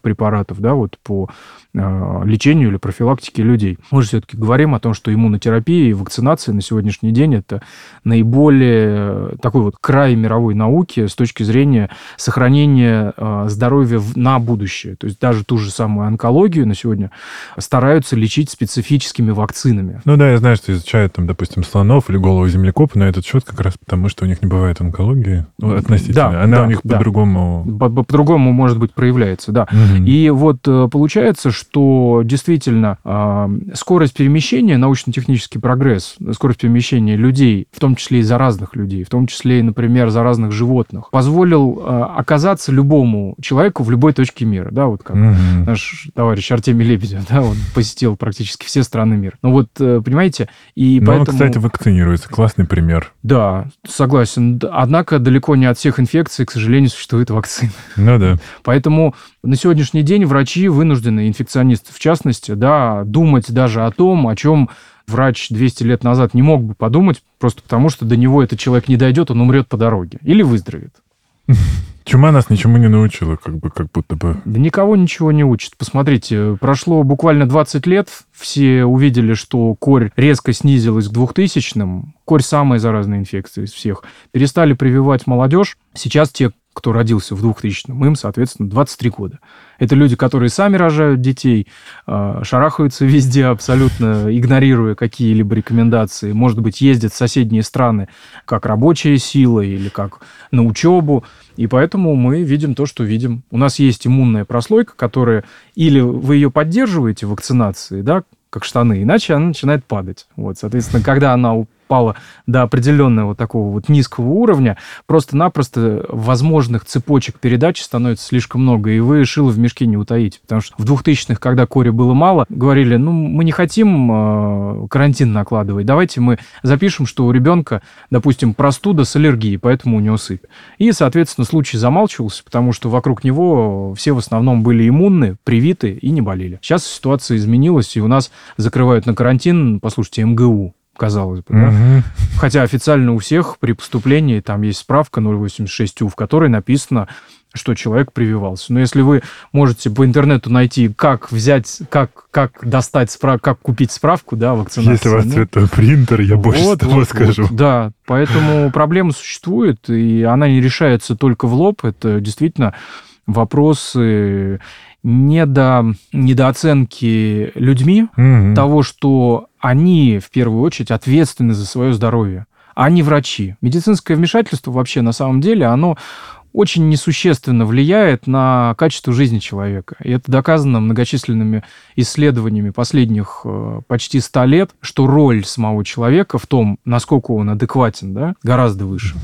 препаратов, да, вот по э, лечению или профилактике людей. Мы же все-таки говорим о том, что иммунотерапия и вакцинация на сегодняшний день это наиболее такой вот край мировой науки с точки зрения сохранения э, здоровья на будущее. То есть даже ту же самую онкологию на сегодня стараются лечить специфическими вакцинами. Ну да, я знаю, что изучают там, допустим, слонов или голову землекопа на этот счет как раз потому, что у них не бывает онкология? Ну, относительно. Да, Она да, у них да. по-другому... По-другому, может быть, проявляется, да. Угу. И вот э, получается, что действительно а, скорость перемещения, научно-технический прогресс, скорость перемещения людей, в том числе и заразных людей, в том числе и, например, заразных животных, позволил а, оказаться любому человеку в любой точке мира, да, вот как угу. наш товарищ Артемий Лебедев, да, он посетил практически все страны мира. Ну вот, э, понимаете, и Но поэтому... он, кстати, вакцинируется, классный пример. Да, согласен. Однако далеко не от всех инфекций, к сожалению, существует вакцина. Ну да. Поэтому на сегодняшний день врачи вынуждены, инфекционисты в частности, да, думать даже о том, о чем врач 200 лет назад не мог бы подумать, просто потому что до него этот человек не дойдет, он умрет по дороге или выздоровеет. Чума нас ничему не научила, как бы, как будто бы. Да никого ничего не учит. Посмотрите, прошло буквально 20 лет, все увидели, что корь резко снизилась к 2000-м. Корь самая заразная инфекция из всех. Перестали прививать молодежь. Сейчас те, кто родился в 2000-м, им, соответственно, 23 года. Это люди, которые сами рожают детей, а, шарахаются везде абсолютно, игнорируя какие-либо рекомендации. Может быть, ездят в соседние страны как рабочая сила или как на учебу. И поэтому мы видим то, что видим. У нас есть иммунная прослойка, которая или вы ее поддерживаете вакцинацией, да, как штаны, иначе она начинает падать. Вот, соответственно, когда она упала до определенного такого вот низкого уровня, просто-напросто возможных цепочек передач становится слишком много, и вы шило в мешке не утаите. Потому что в 2000-х, когда кори было мало, говорили, ну, мы не хотим э, карантин накладывать, давайте мы запишем, что у ребенка, допустим, простуда с аллергией, поэтому у него сыпь. И, соответственно, случай замалчивался, потому что вокруг него все в основном были иммунны, привиты и не болели. Сейчас ситуация изменилась, и у нас закрывают на карантин, послушайте, МГУ казалось бы. Да? Угу. Хотя официально у всех при поступлении там есть справка 086У, в которой написано что человек прививался. Но если вы можете по интернету найти, как взять, как, как достать справку, как купить справку, да, вакцинации. Если у вас ну, цветной принтер, я вот, больше того вот, скажу. вот, да, поэтому проблема существует, и она не решается только в лоб. Это действительно вопросы недо, недооценки людьми Мгм. того, что они в первую очередь ответственны за свое здоровье, а не врачи. Медицинское вмешательство вообще на самом деле, оно очень несущественно влияет на качество жизни человека. И это доказано многочисленными исследованиями последних э, почти 100 лет, что роль самого человека в том, насколько он адекватен, да, гораздо выше.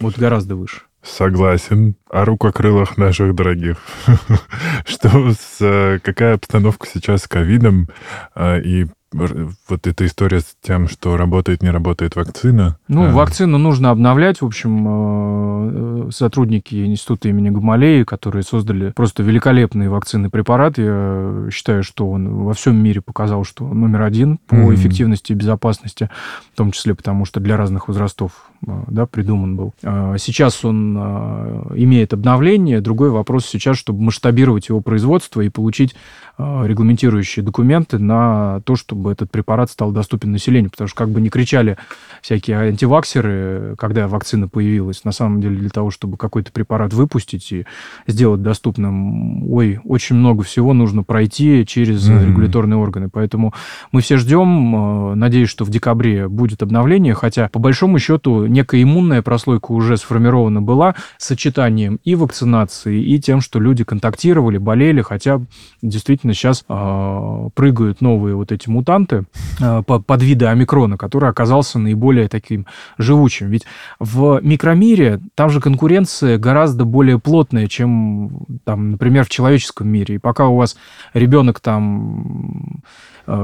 Вот гораздо выше. Согласен. О рукокрылах наших дорогих. Что с... э, Какая обстановка сейчас с ковидом э, и вот эта история с тем, что работает, не работает вакцина? Ну, э, вакцину нужно обновлять. В общем, э, сотрудники Института имени Гамалеи, которые создали просто великолепный вакцинный препарат, я считаю, что он во всем мире показал, что номер один по Мгм. эффективности и безопасности, в том числе потому, что для разных возрастов э, да, придуман был. А Сейчас он э, имеет обновление. Другой вопрос сейчас, чтобы масштабировать его производство и получить э, регламентирующие документы на то, чтобы этот препарат стал доступен населению. Потому что как бы не кричали всякие антиваксеры, когда вакцина появилась, на самом деле для того, чтобы какой-то препарат выпустить и сделать доступным, ой, очень много всего нужно пройти через Мгм. регуляторные органы. Поэтому мы все ждем, э, надеюсь, что в декабре будет обновление, хотя по большому счету некая иммунная прослойка уже сформирована была сочетанием и вакцинации, и тем, что люди контактировали, болели, хотя действительно сейчас э, прыгают новые вот эти мутанты э, по- под виды омикрона, который оказался наиболее таким живучим. Ведь в микромире там же конкуренция гораздо более плотная, чем, там, например, в человеческом мире. И пока у вас ребенок там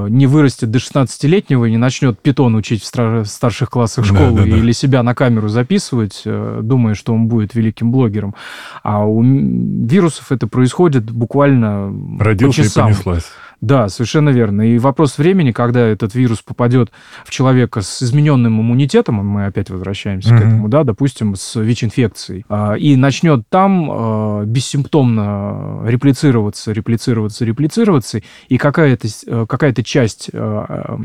не вырастет до 16-летнего и не начнет питон учить в старших классах Да, школы да, да. или себя на камеру записывать, э, думая, что он будет великим блогером. А у вирусов это происходит буквально по Родился и часам. понеслась. Да, совершенно верно. И вопрос времени, когда этот вирус попадет в человека с измененным иммунитетом, а мы опять возвращаемся к Мгм. этому, да, допустим, с ВИЧ-инфекцией, а, и начнет там а, бессимптомно реплицироваться, реплицироваться, реплицироваться, и какая-то, э, какая-то часть а,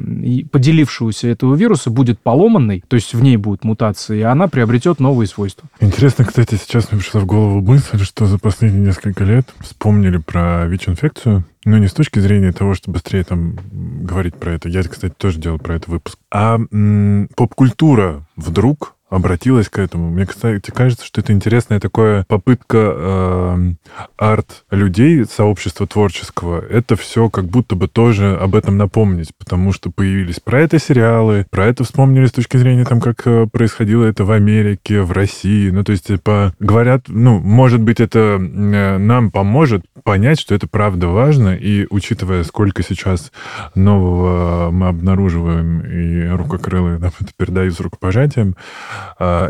поделившегося этого вируса будет поломанной, то есть в ней будут мутации, и она приобретет новые свойства. Интересно, кстати, сейчас мне пришла в голову мысль, что за последние несколько лет вспомнили про ВИЧ-инфекцию, но не с точки зрения того, что быстрее там говорить про это. Я, кстати, тоже делал про это выпуск. А м, поп-культура вдруг обратилась к этому. Мне, кстати, кажется, что это интересная такая попытка э, арт-людей, сообщества творческого, это все как будто бы тоже об этом напомнить, потому что появились про это сериалы, про это вспомнили с точки зрения там, как э, происходило это в Америке, в России. Ну, то есть, типа, говорят, ну, может быть, это э, нам поможет понять, что это правда важно, и учитывая, сколько сейчас нового мы обнаруживаем, и рукокрылые нам это передают с рукопожатием,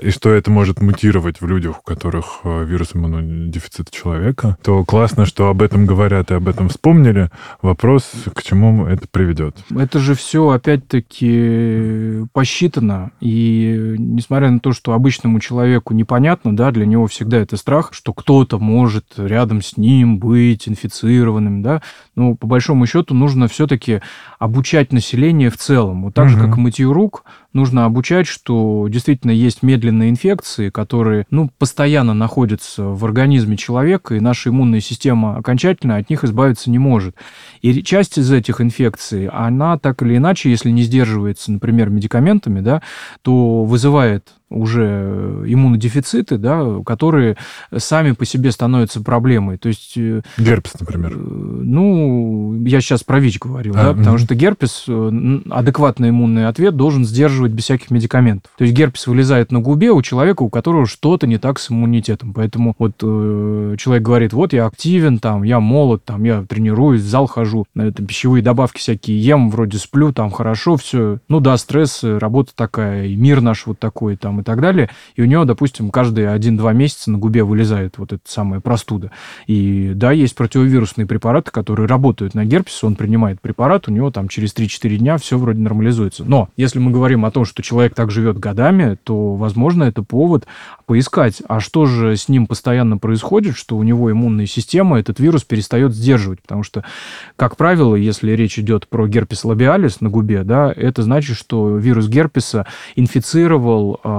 и что это может мутировать в людях, у которых э, вирус иммунодефицита человека, то классно, что об этом говорят и об этом вспомнили. Вопрос, к чему это приведет. Это же все опять-таки посчитано. И несмотря на то, что обычному человеку непонятно, да, для него всегда это страх, что кто-то может рядом с ним быть инфицированным, да. Но по большому счету нужно все-таки обучать население в целом. Вот так же, Мгм. как и мытью рук, нужно обучать, что действительно есть медленные инфекции, которые ну, постоянно находятся в организме человека, и наша иммунная система окончательно от них избавиться не может. И часть из этих инфекций, она так или иначе, если не сдерживается, например, медикаментами, да, то вызывает уже иммунодефициты, да, которые сами по себе становятся проблемой. То есть э, Герпес, например. Э, Ну, я сейчас про ВИЧ говорил, А, да, потому мгм. что герпес, э, адекватный иммунный ответ должен сдерживать без всяких медикаментов. То есть герпес вылезает на губе у человека, у которого что-то не так с иммунитетом. Поэтому вот э, человек говорит, вот я активен, там, я молод, там, я тренируюсь, в зал хожу, на это пищевые добавки всякие ем, вроде сплю, там, хорошо все. Ну да, стресс, э, работа такая, и мир наш вот такой, там, и так далее, и у него, допустим, каждые один-два месяца на губе вылезает вот эта самая простуда. И да, есть противовирусные препараты, которые работают на герпес, он принимает препарат, у него там через 3-4 дня все вроде нормализуется. Но если мы говорим о том, что человек так живет годами, то, возможно, это повод поискать, а что же с ним постоянно происходит, что у него иммунная система этот вирус перестает сдерживать, потому что, как правило, если речь идет про герпес лабиалис на губе, да, это значит, что вирус герпеса инфицировал э,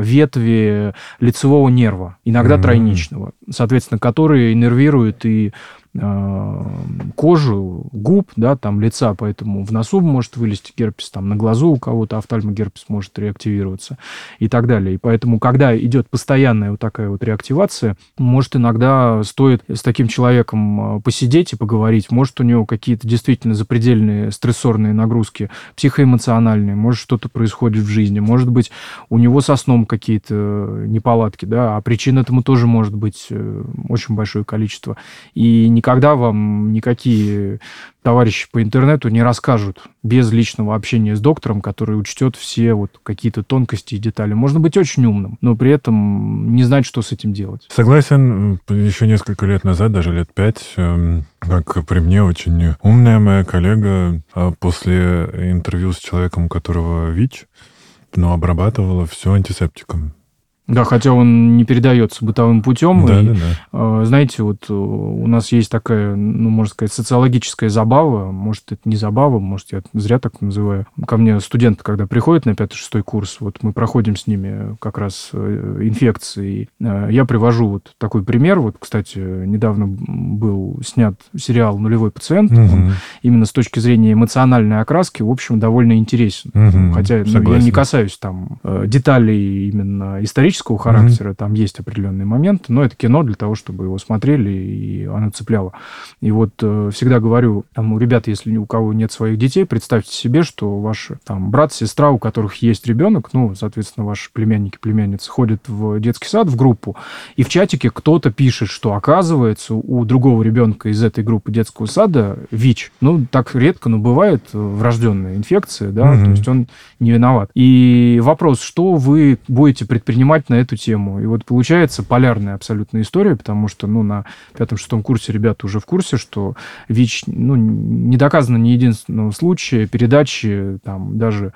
ветви лицевого нерва, иногда mm-hmm. тройничного, соответственно, которые иннервируют и Э, кожу, губ, да, там лица, поэтому в носу может вылезти герпес, там на глазу у кого-то офтальмогерпес может реактивироваться и так далее. И поэтому, когда идет постоянная вот такая вот реактивация, может иногда стоит с таким человеком э, посидеть и поговорить, может у него какие-то действительно запредельные стрессорные нагрузки психоэмоциональные, может что-то происходит в жизни, может быть у него со сном какие-то неполадки, да, а причин этому тоже может быть э, очень большое количество. И не никогда вам никакие товарищи по интернету не расскажут без личного общения с доктором, который учтет все вот какие-то тонкости и детали. Можно быть очень умным, но при этом не знать, что с этим делать. Согласен. Еще несколько лет назад, даже лет пять, эм, как при мне очень умная моя коллега а после интервью с человеком, у которого ВИЧ, ну, обрабатывала все антисептиком. Да, хотя он не передается бытовым путем. Да, и, да, да. Знаете, вот э, у нас есть такая, ну, можно сказать, социологическая забава. Может, это не забава, может, я зря так называю. Ко мне студенты, когда приходят на 5-6 курс, вот мы проходим с ними как раз э, инфекции. Э, я привожу вот такой пример. Вот, кстати, недавно был снят сериал «Нулевой пациент». Угу. Он именно с точки зрения эмоциональной окраски, в общем, довольно интересен. Угу. Хотя ну, я не касаюсь там деталей именно исторических исторического характера, mm-hmm. там есть определенные моменты, но это кино для того, чтобы его смотрели, и оно цепляло. И вот э, всегда говорю, там, у ребят, если у кого нет своих детей, представьте себе, что ваш там брат, сестра, у которых есть ребенок, ну, соответственно, ваши племянники, племянницы ходят в детский сад, в группу, и в чатике кто-то пишет, что оказывается у другого ребенка из этой группы детского сада ВИЧ. Ну, так редко, но бывает врожденная инфекция, да, mm-hmm. то есть он не виноват. И вопрос, что вы будете предпринимать понимать на эту тему. И вот получается полярная абсолютная история, потому что, ну, на пятом-шестом курсе ребята уже в курсе, что ВИЧ, ну, не доказано ни единственного случая передачи, там, даже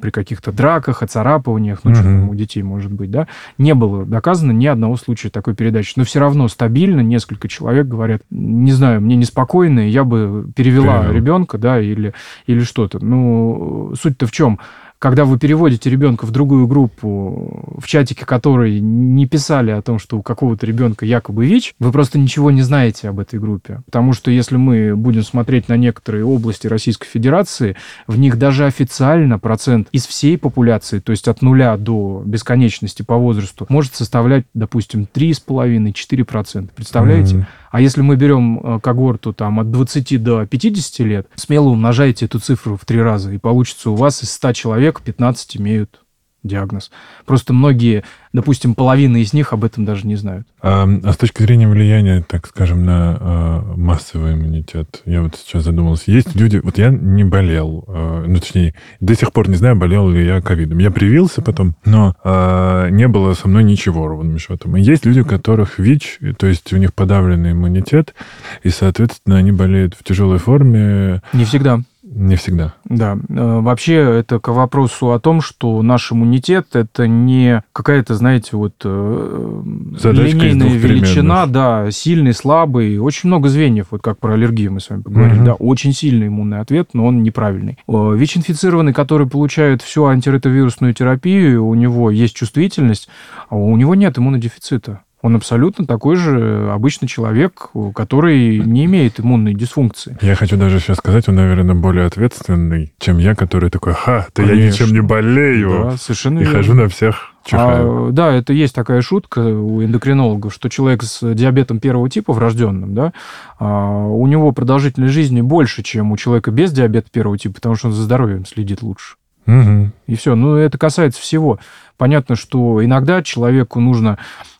при каких-то драках, оцарапываниях, ну, угу. что там у детей может быть, да, не было доказано ни одного случая такой передачи. Но все равно стабильно несколько человек говорят, не знаю, мне неспокойно, я бы перевела Перевел. ребенка, да, или, или что-то. Ну, суть-то в чем? Когда вы переводите ребенка в другую группу, в чатике которой не писали о том, что у какого-то ребенка якобы ВИЧ, вы просто ничего не знаете об этой группе. Потому что если мы будем смотреть на некоторые области Российской Федерации, в них даже официально процент из всей популяции, то есть от нуля до бесконечности по возрасту, может составлять, допустим, 3,5-4%. Представляете? Mm-hmm. А если мы берем э, когорту там, от 20 до 50 лет, смело умножайте эту цифру в три раза, и получится у вас из 100 человек 15 имеют диагноз. Просто многие допустим, половина из них об этом даже не знают. А, а с точки зрения влияния, так скажем, на а, массовый иммунитет, я вот сейчас задумался, есть люди, вот я не болел, а, ну, точнее, до сих пор не знаю, болел ли я ковидом. Я привился потом, но а, не было со мной ничего, ровным счетом. И есть люди, у которых ВИЧ, то есть у них подавленный иммунитет, и, соответственно, они болеют в тяжелой форме. Не всегда. Не всегда. Да. Э, вообще, это к вопросу о том, что наш иммунитет это не какая-то, знаете, вот э, Задачка линейная величина, да, сильный, слабый. Очень много звеньев, вот как про аллергию мы с вами поговорили, угу. да, очень сильный иммунный ответ, но он неправильный. Э, ВИЧ-инфицированный, который получает всю антиретровирусную терапию, у него есть чувствительность, а у него нет иммунодефицита. Он абсолютно такой же обычный человек, который не имеет иммунной дисфункции. Я хочу даже сейчас сказать, он, наверное, более ответственный, чем я, который такой, ха, да я ничем не болею. Да, совершенно И верно. хожу на всех А, да, это есть такая шутка у эндокринологов, что человек с диабетом первого типа врожденным, да, а, у него продолжительность жизни больше, чем у человека без диабета первого типа, потому что он за здоровьем следит лучше. Угу. И все. Ну, это касается всего. Понятно, что иногда человеку нужно э,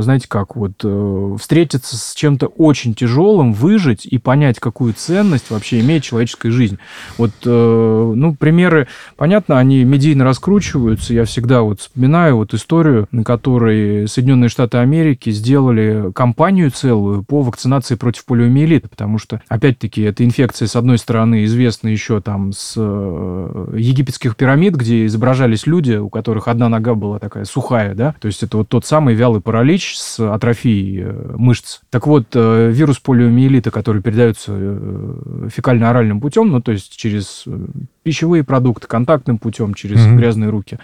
знаете как, вот э, встретиться с чем-то очень тяжелым, выжить и понять, какую ценность вообще имеет человеческая жизнь. Вот, э, ну, примеры, понятно, они медийно раскручиваются. Я всегда вот вспоминаю вот историю, на которой Соединенные Штаты Америки сделали кампанию целую по вакцинации против полиомиелита, потому что, опять-таки, эта инфекция, с одной стороны, известна еще там с египетских пирамид, где изображались люди, у которых одна нога была такая сухая, да, то есть это вот тот самый вялый паралич с атрофией э, мышц. Так вот, э, вирус полиомиелита, который передается э, фекально-оральным путем, ну, то есть через пищевые продукты контактным путем, через mm-hmm. грязные руки,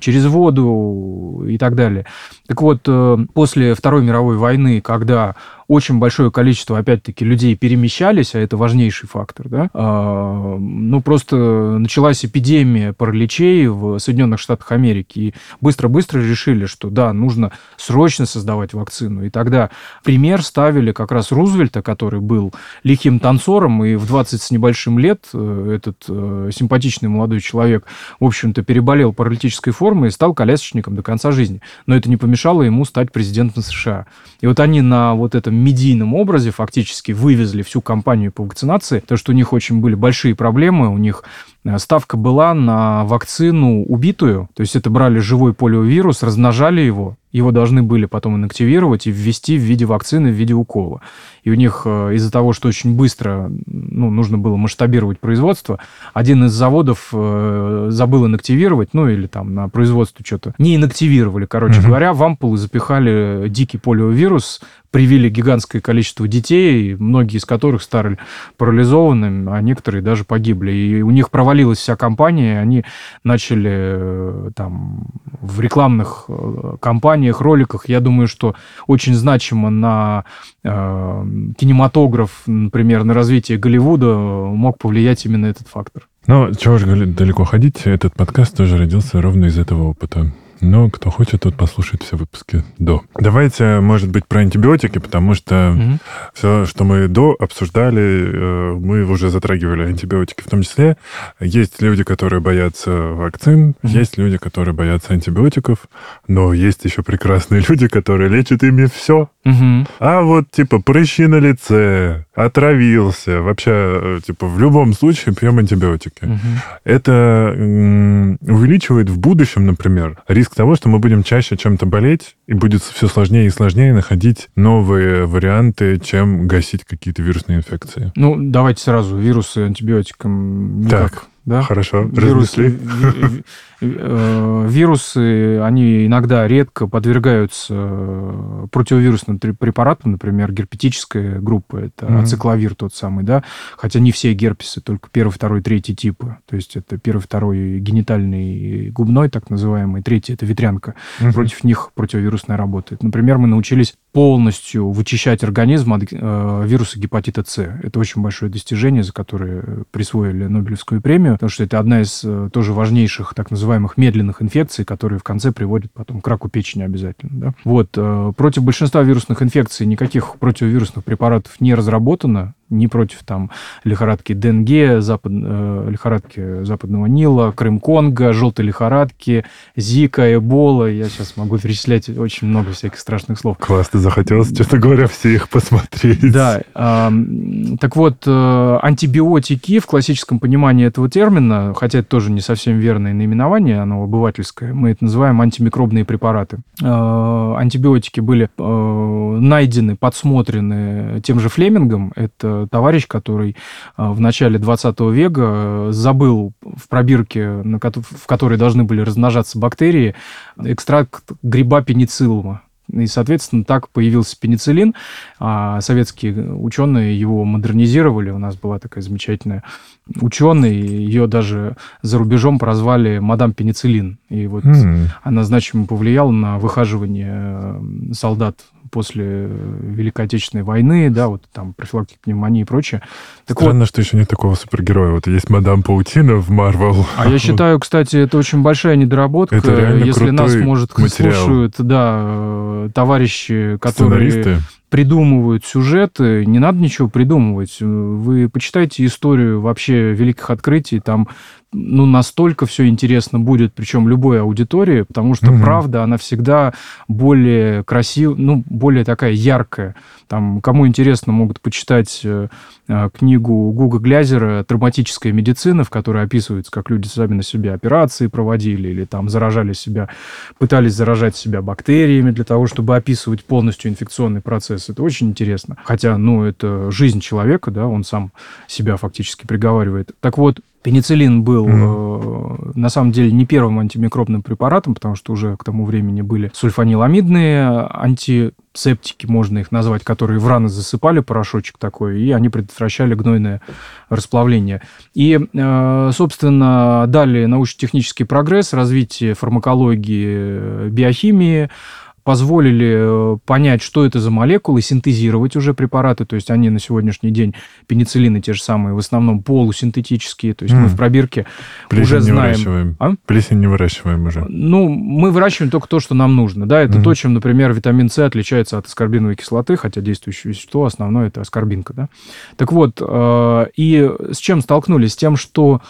через воду и так далее. Так вот, после Второй мировой войны, когда очень большое количество, опять-таки, людей перемещались, а это важнейший фактор, да, а, ну, просто началась эпидемия параличей в Соединенных Штатах Америки, и быстро-быстро решили, что, да, нужно срочно создавать вакцину. И тогда пример ставили как раз Рузвельта, который был лихим танцором, и в 20 с небольшим лет э, этот э, симпатичный молодой человек, в общем-то, переболел паралитической формой и стал колясочником до конца жизни. Но это не помешало ему стать президентом США. И вот они на вот этом медийном образе фактически вывезли всю кампанию по вакцинации, то что у них очень были большие проблемы, у них ставка была на вакцину убитую, то есть это брали живой полиовирус, размножали его, его должны были потом инактивировать и ввести в виде вакцины, в виде укола. И у них э, из-за того, что очень быстро ну, нужно было масштабировать производство, один из заводов э, забыл инактивировать, ну или там на производство что-то не инактивировали, короче mm-hmm. говоря, в ампулы запихали дикий полиовирус, привили гигантское количество детей, многие из которых стали парализованными, а некоторые даже погибли. И у них провалилась вся компания, они начали э, там в рекламных э, кампаниях, роликах, я думаю, что очень значимо на э, кинематограф, например, на развитие Голливуда мог повлиять именно этот фактор. Ну, чего же далеко ходить, этот подкаст тоже родился ровно из этого опыта. Но кто хочет, тот послушает все выпуски до. Давайте, может быть, про антибиотики, потому что угу. все, что мы до обсуждали, э, мы уже затрагивали антибиотики в том числе. Есть люди, которые боятся вакцин, угу. есть люди, которые боятся антибиотиков, но есть еще прекрасные люди, которые лечат ими все. Угу. А вот, типа, прыщи на лице, отравился, вообще, э, типа, в любом случае пьем антибиотики. Угу. Это увеличивает в будущем, например, риск того, что мы будем чаще чем-то болеть, и будет все сложнее и сложнее находить новые варианты, чем гасить какие-то вирусные инфекции. Ну, давайте сразу вирусы антибиотикам никак. Так. Да? Хорошо, вирусы, Э, вирусы, они иногда редко подвергаются э, противовирусным препаратам, например, герпетическая группа, это mm-hmm. ацикловир тот самый, да, хотя не все герпесы, только первый, второй, третий типы, то есть это первый, второй генитальный губной, так называемый, третий это ветрянка, mm-hmm. против них противовирусная работает. Например, мы научились полностью вычищать организм от э, вируса гепатита С. Это очень большое достижение, за которое присвоили Нобелевскую премию, потому что это одна из э, тоже важнейших так называемых медленных инфекций, которые в конце приводят потом к раку печени обязательно. Да? Вот. Э, против большинства вирусных инфекций никаких противовирусных препаратов не разработано не против там лихорадки Денге, запад, э, лихорадки Западного Нила, Крым-Конго, желтой лихорадки, Зика, Эбола. Я сейчас могу перечислять очень много всяких страшных слов. Классно, захотелось, честно говоря, все их посмотреть. Да. Э, так вот, э, антибиотики в классическом понимании этого термина, хотя это тоже не совсем верное наименование, оно обывательское, мы это называем антимикробные препараты. Э, антибиотики были э, найдены, подсмотрены тем же Флемингом, это товарищ, который а, в начале 20 века э, забыл в пробирке, в которой должны были размножаться бактерии, экстракт гриба пенициллума. И, соответственно, так появился пенициллин. А советские ученые его модернизировали. У нас была такая замечательная ученая, ее даже за рубежом прозвали мадам пенициллин. И вот mm. она значимо повлияла на выхаживание э, солдат после Великой Отечественной войны, да, вот там профилактика пневмонии и прочее. Так Странно, вот, что еще нет такого супергероя. Вот есть Мадам Паутина в Марвел. А я считаю, кстати, это очень большая недоработка. Это Если нас, может, материал. слушают, да, товарищи, которые придумывают сюжеты, не надо ничего придумывать. Вы почитайте историю вообще великих открытий, там ну, настолько все интересно будет, причем любой аудитории, потому что угу. правда, она всегда более красивая, ну, более такая яркая. Там, кому интересно, могут почитать э, э, книгу Гуга Глязера «Травматическая медицина», в которой описывается, как люди сами на себе операции проводили или там заражали себя, пытались заражать себя бактериями для того, чтобы описывать полностью инфекционный процесс. Это очень интересно. Хотя, ну, это жизнь человека, да, он сам себя фактически приговаривает. Так вот, Пенициллин был mm-hmm. э, на самом деле не первым антимикробным препаратом, потому что уже к тому времени были сульфаниламидные антисептики, можно их назвать, которые в раны засыпали порошочек такой, и они предотвращали гнойное расплавление. И, э, собственно, дали научно-технический прогресс, развитие фармакологии, биохимии, позволили э, понять, что это за молекулы, синтезировать уже препараты. То есть они на сегодняшний день, пенициллины те же самые, в основном полусинтетические. То есть mm. мы в пробирке Плесень уже знаем... Выращиваем. А? Плесень не выращиваем уже. Ну, мы выращиваем только то, что нам нужно. Да, это mm то, чем, например, витамин С отличается от аскорбиновой кислоты, хотя действующее вещество основное это аскорбинка. Да? Так вот, э, и с чем столкнулись? С тем, что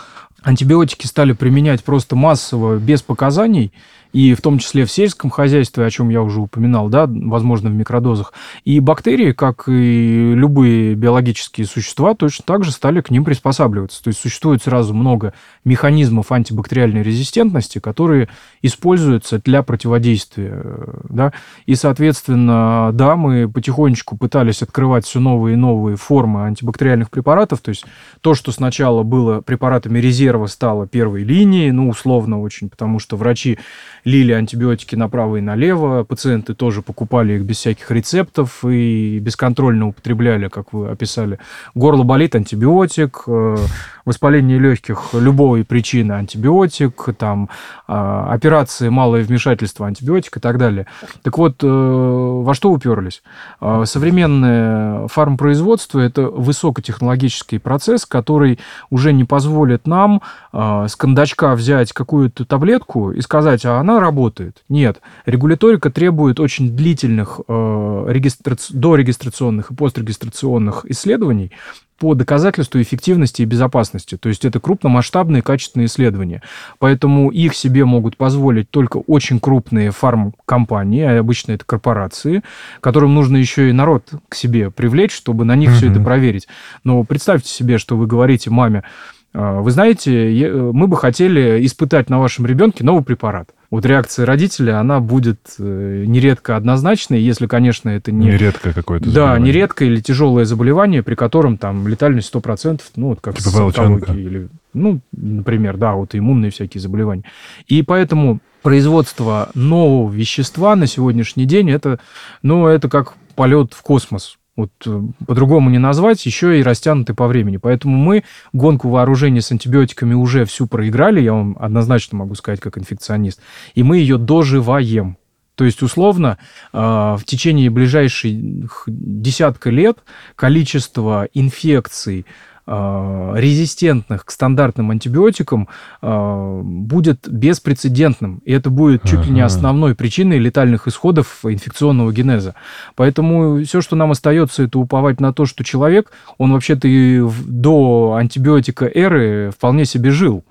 антибиотики стали применять просто массово, без показаний, и в том числе в сельском хозяйстве, о чем я уже упоминал, да, возможно, в микродозах. И бактерии, как и любые биологические существа, точно так же стали к ним приспосабливаться. То есть существует сразу много механизмов антибактериальной резистентности, которые используются для противодействия. Да? И, соответственно, да, мы потихонечку пытались открывать все новые и новые формы антибактериальных препаратов. То есть то, что сначала было препаратами резерва, стало первой линией, ну, условно очень, потому что врачи лили антибиотики направо и налево, пациенты тоже покупали их без всяких рецептов и бесконтрольно употребляли, как вы описали. Горло болит, антибиотик, э, воспаление легких любой причины антибиотик, там а, операции, малое вмешательство антибиотик и так далее. Так вот, э, во что уперлись? А, современное фармпроизводство – это высокотехнологический процесс, который уже не позволит нам а, с кондачка взять какую-то таблетку и сказать, а она работает. Нет. Регуляторика требует очень длительных э, регистра... дорегистрационных и пострегистрационных исследований, по доказательству эффективности и безопасности. То есть это крупномасштабные качественные исследования. Поэтому их себе могут позволить только очень крупные фармкомпании, а обычно это корпорации, которым нужно еще и народ к себе привлечь, чтобы на них угу. все это проверить. Но представьте себе, что вы говорите маме, «А, вы знаете, мы бы хотели испытать на вашем ребенке новый препарат. Вот реакция родителя, она будет э, нередко однозначной, если, конечно, это не... Нередко какое-то Да, нередко или тяжелое заболевание, при котором там летальность 100%, ну, вот как типа с или, ну, например, да, вот иммунные всякие заболевания. И поэтому производство нового вещества на сегодняшний день, это, ну, это как полет в космос вот э, по-другому не назвать, еще и растянуты по времени. Поэтому мы гонку вооружения с антибиотиками уже всю проиграли, я вам однозначно могу сказать, как инфекционист, и мы ее доживаем. То есть, условно, э, в течение ближайших десятка лет количество инфекций, резистентных к стандартным антибиотикам э, будет беспрецедентным. И это будет чуть ли не основной причиной летальных исходов инфекционного генеза. Поэтому все, что нам остается, это уповать на то, что человек, он вообще-то и до антибиотика эры вполне себе жил.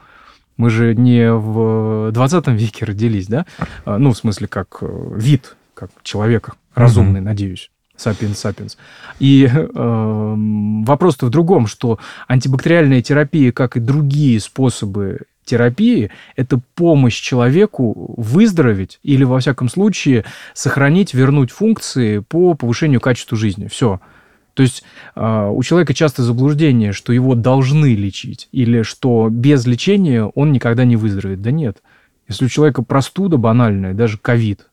Мы же не в 20 веке родились, да? Э, ну, в смысле, как вид, как человека разумный, mm-hmm. надеюсь. Сапиенс сапиенс. И э, вопрос-то в другом, что антибактериальная терапия, как и другие способы терапии – это помощь человеку выздороветь или, во всяком случае, сохранить, вернуть функции по повышению качества жизни. Все. То есть э, у человека часто заблуждение, что его должны лечить, или что без лечения он никогда не выздоровеет. Да нет. Если у человека простуда банальная, даже ковид,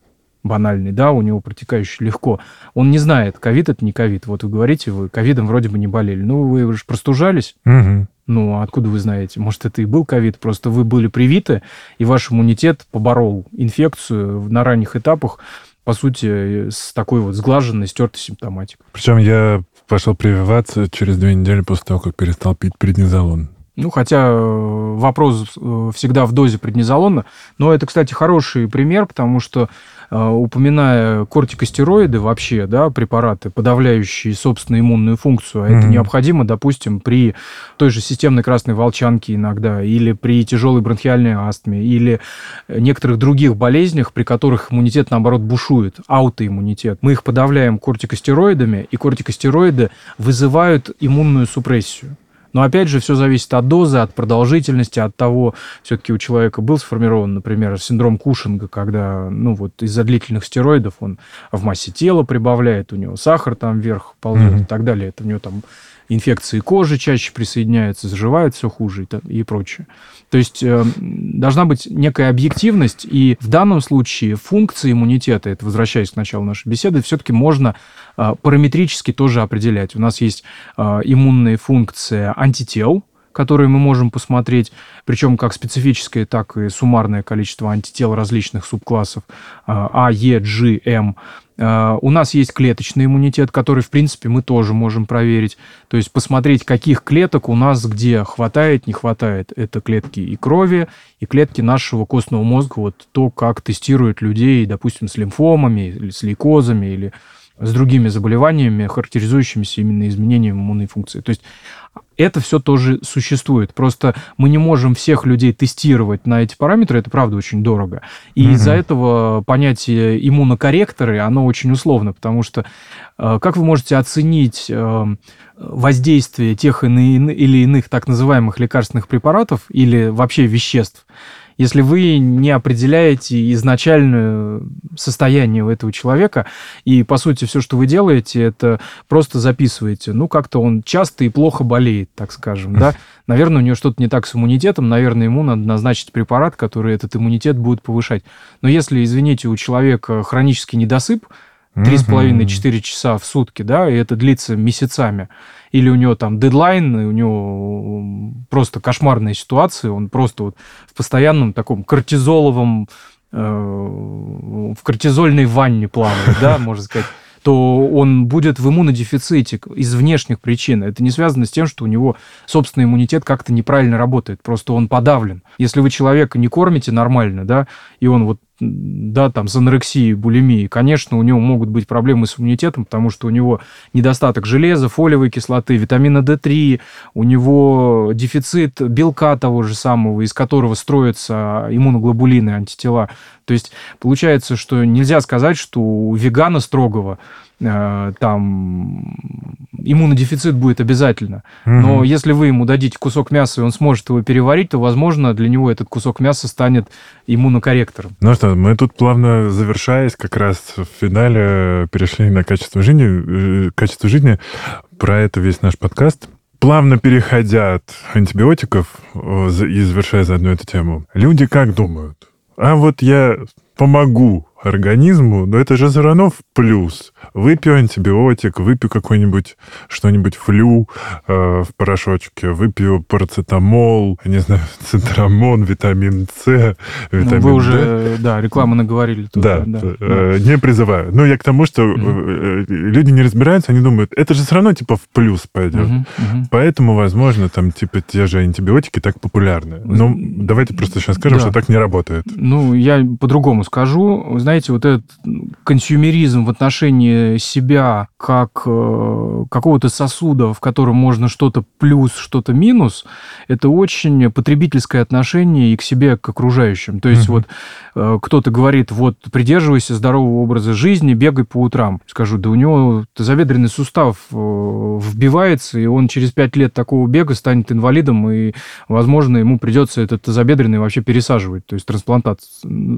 банальный, да, у него протекающий легко. Он не знает, ковид это не ковид. Вот вы говорите, вы ковидом вроде бы не болели. Ну, вы же простужались. Угу. Ну, а откуда вы знаете? Может, это и был ковид, просто вы были привиты, и ваш иммунитет поборол инфекцию на ранних этапах, по сути, с такой вот сглаженной, стертой симптоматикой. Причем я пошел прививаться через две недели после того, как перестал пить преднизолон. Ну, хотя э, вопрос э, всегда в дозе преднизолона. Но это, кстати, хороший пример, потому что э, упоминая кортикостероиды вообще, да, препараты, подавляющие собственную иммунную функцию, mm-hmm. это необходимо, допустим, при той же системной красной волчанке иногда, или при тяжелой бронхиальной астме, или некоторых других болезнях, при которых иммунитет, наоборот, бушует, аутоиммунитет. Мы их подавляем кортикостероидами, и кортикостероиды вызывают иммунную супрессию. Но опять же, все зависит от дозы, от продолжительности, от того, все-таки у человека был сформирован, например, синдром Кушинга, когда, ну вот из-за длительных стероидов он в массе тела прибавляет, у него сахар там вверх ползет mm-hmm. и так далее. Это у него там инфекции кожи чаще присоединяются, заживает все хуже и, и прочее. То есть э, должна быть некая объективность, и в данном случае функции иммунитета, это возвращаясь к началу нашей беседы, все-таки можно э, параметрически тоже определять. У нас есть э, иммунная функция антител, которые мы можем посмотреть, причем как специфическое, так и суммарное количество антител различных субклассов А, Е, G, М. А, у нас есть клеточный иммунитет, который, в принципе, мы тоже можем проверить. То есть посмотреть, каких клеток у нас где хватает, не хватает. Это клетки и крови, и клетки нашего костного мозга. Вот то, как тестируют людей, допустим, с лимфомами, или с лейкозами, или с другими заболеваниями, характеризующимися именно изменением иммунной функции. То есть это все тоже существует. Просто мы не можем всех людей тестировать на эти параметры, это правда очень дорого. И mm-hmm. из-за этого понятие иммунокорректоры, оно очень условно, потому что э, как вы можете оценить э, воздействие тех или иных так называемых лекарственных препаратов или вообще веществ, если вы не определяете изначальное состояние у этого человека, и, по сути, все, что вы делаете, это просто записываете. Ну, как-то он часто и плохо болеет, так скажем, да. Наверное, у него что-то не так с иммунитетом, наверное, ему надо назначить препарат, который этот иммунитет будет повышать. Но если, извините, у человека хронический недосып, три с половиной-четыре часа в сутки, да, и это длится месяцами, или у него там дедлайн, и у него просто кошмарная ситуация, он просто вот в постоянном таком кортизоловом, э, в кортизольной ванне плавает, да, можно сказать то он будет в иммунодефиците из внешних причин. Это не связано с тем, что у него собственный иммунитет как-то неправильно работает, просто он подавлен. Если вы человека не кормите нормально, да, и он вот да, там, с анорексией, булимией, конечно, у него могут быть проблемы с иммунитетом, потому что у него недостаток железа, фолиевой кислоты, витамина D3, у него дефицит белка того же самого, из которого строятся иммуноглобулины, антитела. То есть получается, что нельзя сказать, что у вегана строгого там иммунодефицит будет обязательно. Угу. Но если вы ему дадите кусок мяса, и он сможет его переварить, то, возможно, для него этот кусок мяса станет иммунокорректором. Ну что, мы тут плавно завершаясь, как раз в финале перешли на качество жизни. Э, качество жизни. Про это весь наш подкаст плавно переходя от антибиотиков э, и завершая заодно эту тему, люди как думают? А вот я помогу организму, но это же все равно в плюс. Выпью антибиотик, выпью какой-нибудь что-нибудь флю э, в порошочке, выпью парацетамол, не знаю, цитрамон, витамин С, витамин ну, Вы уже, да, рекламу наговорили. Тут, да, да, э, да, не призываю. Ну, я к тому, что mm-hmm. люди не разбираются, они думают, это же все равно типа в плюс пойдет. Mm-hmm. Mm-hmm. Поэтому, возможно, там типа те же антибиотики так популярны. Ну, давайте просто сейчас скажем, да. что так не работает. Ну, я по-другому скажу. Знаете, вот этот консюмеризм в отношении себя как э, какого-то сосуда, в котором можно что-то плюс, что-то минус, это очень потребительское отношение и к себе, и к окружающим. То есть mm-hmm. вот э, кто-то говорит, вот придерживайся здорового образа жизни, бегай по утрам. Скажу, да у него тазобедренный сустав э, вбивается, и он через пять лет такого бега станет инвалидом, и, возможно, ему придется этот тазобедренный вообще пересаживать, то есть трансплантат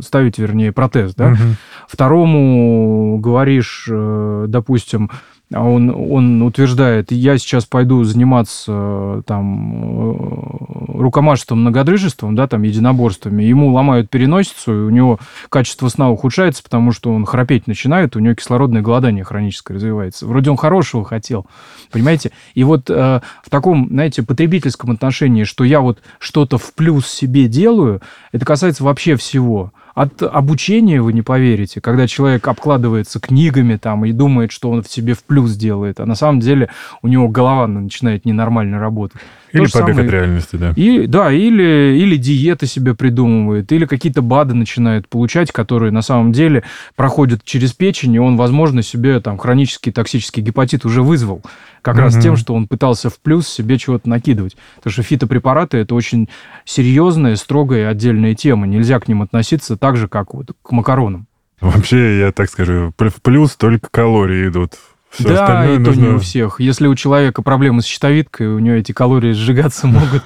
ставить, вернее, протез, да. Угу. Второму говоришь, э, допустим, он, он утверждает, я сейчас пойду заниматься там э, рукомашеством, многодрыжеством, да, там, единоборствами, ему ломают переносицу, и у него качество сна ухудшается, потому что он храпеть начинает, у него кислородное голодание хроническое развивается. Вроде он хорошего хотел, понимаете? И вот э, в таком, знаете, потребительском отношении, что я вот что-то в плюс себе делаю, это касается вообще всего от обучения вы не поверите, когда человек обкладывается книгами там и думает, что он в себе в плюс делает, а на самом деле у него голова начинает ненормально работать. Или побег самое- от реальности, да. И, да, или, или диеты себе придумывает, или какие-то БАДы начинает получать, которые на самом деле проходят через печень, и он, возможно, себе там хронический токсический гепатит уже вызвал. Как раз Мгм. тем, что он пытался в плюс себе чего-то накидывать. Потому что фитопрепараты – это очень серьезная, строгая отдельная тема. Нельзя к ним относиться так же, как вот к макаронам. Вообще, я так скажу, в плюс только калории идут. Все да, и то нужно... не у всех. Если у человека проблемы с щитовидкой, у него эти калории сжигаться могут.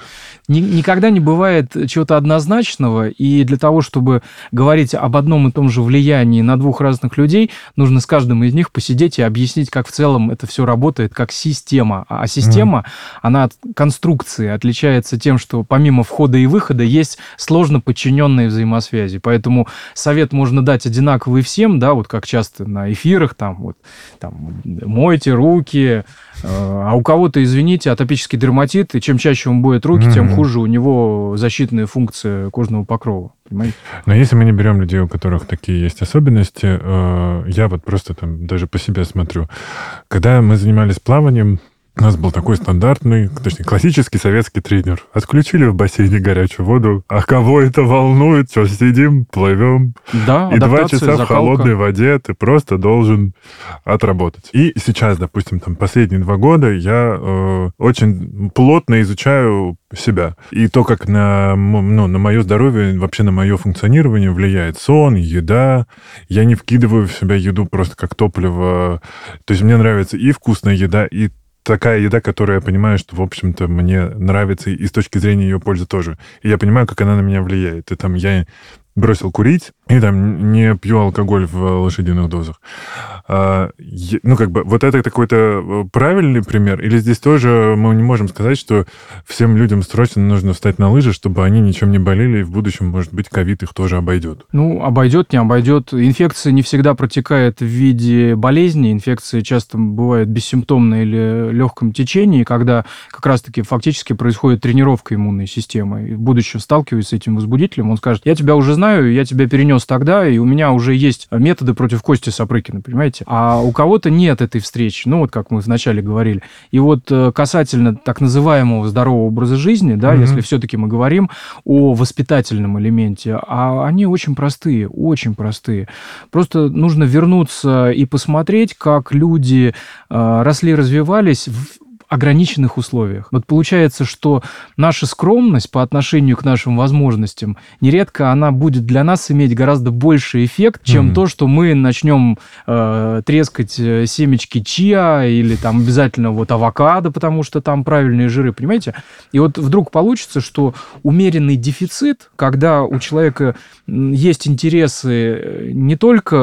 Ни- никогда не бывает чего-то однозначного, и для того, чтобы говорить об одном и том же влиянии на двух разных людей, нужно с каждым из них посидеть и объяснить, как в целом это все работает, как система. А а система, она от конструкции отличается тем, что помимо входа и выхода есть сложно подчиненные взаимосвязи. Поэтому совет можно дать одинаковый всем, да, вот как часто на эфирах, там, вот, там, мойте руки, а у кого-то, извините, атопический дерматит, и чем чаще он моет руки, тем хуже у него защитная функция кожного покрова. Понимаете? Но если мы не берем людей, у которых такие есть особенности, э, я вот просто там даже по себе смотрю. Когда мы занимались плаванием, у нас был такой стандартный, точнее, классический советский тренер. Отключили в бассейне горячую воду. А кого это волнует? Что, сидим, плывем. Да, И два часа в закалка. холодной воде ты просто должен отработать. И сейчас, допустим, там последние два года я э, очень плотно изучаю себя. И то, как на, ну, на мое здоровье, вообще на мое функционирование влияет сон, еда. Я не вкидываю в себя еду просто как топливо. То есть мне нравится и вкусная еда, и такая еда, которая я понимаю, что, в общем-то, мне нравится и с точки зрения ее пользы тоже. И я понимаю, как она на меня влияет. И там я бросил курить и там не пью алкоголь в лошадиных дозах. А, ну, как бы, вот это какой-то э, правильный пример? Или здесь тоже мы не можем сказать, что всем людям срочно нужно встать на лыжи, чтобы они ничем не болели, и в будущем, может быть, ковид их тоже обойдет? Ну, обойдет, не обойдет. Инфекция не всегда протекает в виде болезни. Инфекции часто бывают бессимптомные или легком течении, когда как раз-таки фактически происходит тренировка иммунной системы. И в будущем сталкиваясь с этим возбудителем, он скажет, я тебя уже знаю, я тебя перенес тогда, и у меня уже есть методы против Кости Сапрыкина, понимаете? А у кого-то нет этой встречи, ну вот как мы вначале говорили. И вот э, касательно так называемого здорового образа жизни, да, Мгм. если все-таки мы говорим о воспитательном элементе, а они очень простые, очень простые. Просто нужно вернуться и посмотреть, как люди э, росли, развивались в ограниченных условиях. Вот получается, что наша скромность по отношению к нашим возможностям, нередко она будет для нас иметь гораздо больший эффект, чем Мгм. то, что мы начнем э, трескать э, семечки чиа или там обязательно вот авокадо, потому что там правильные жиры, понимаете? И вот вдруг получится, что умеренный дефицит, когда у человека есть интересы э, не только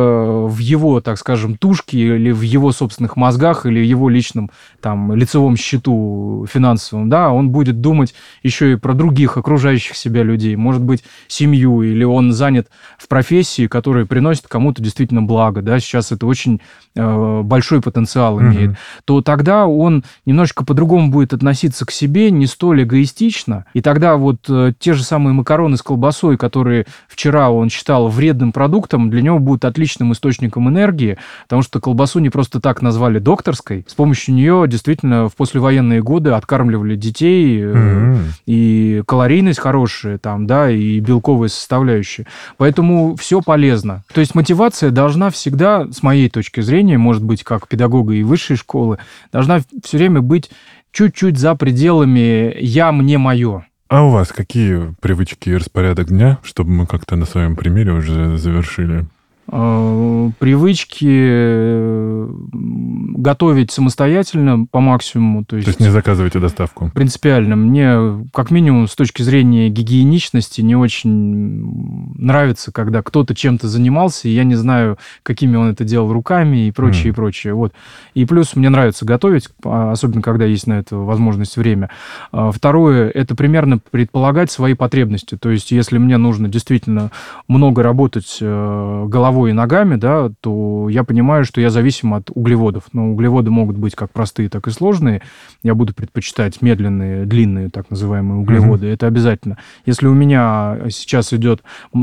в его, так скажем, тушке или в его собственных мозгах или его личном там лицевом счету финансовом, да, он будет думать еще и про других окружающих себя людей, может быть, семью, или он занят в профессии, которая приносит кому-то действительно благо, да, сейчас это очень большой потенциал Мгм. имеет, то тогда он немножечко по-другому будет относиться к себе, не столь эгоистично, и тогда вот э, те же самые макароны с колбасой, которые вчера он считал вредным продуктом, для него будут отличным источником энергии, потому что колбасу не просто так назвали докторской, с помощью нее действительно в послевоенные годы откармливали детей, э, Мгм. и калорийность хорошая там, да, и белковая составляющая. Поэтому все полезно. То есть мотивация должна всегда, с моей точки зрения, может быть, как педагога и высшей школы, должна все время быть чуть-чуть за пределами «я, мне, мое». А у вас какие привычки и распорядок дня, чтобы мы как-то на своем примере уже завершили? Э, Привычки э, готовить самостоятельно по максимуму. То есть, То есть не заказывайте доставку? принципиально. Мне, как минимум, с точки зрения гигиеничности, не очень нравится, когда кто-то чем-то занимался, и я не знаю, какими он это делал руками и прочее, Мгм. и прочее. Вот. И плюс мне нравится готовить, а, особенно когда есть на это возможность, время. А, Второе, это примерно предполагать свои потребности. То есть, если мне нужно действительно много работать э, головой головой и ногами, да, то я понимаю, что я зависим от углеводов. Но углеводы могут быть как простые, так и сложные. Я буду предпочитать медленные, длинные, так называемые углеводы. Mm-hmm. Это обязательно. Если у меня сейчас идет э,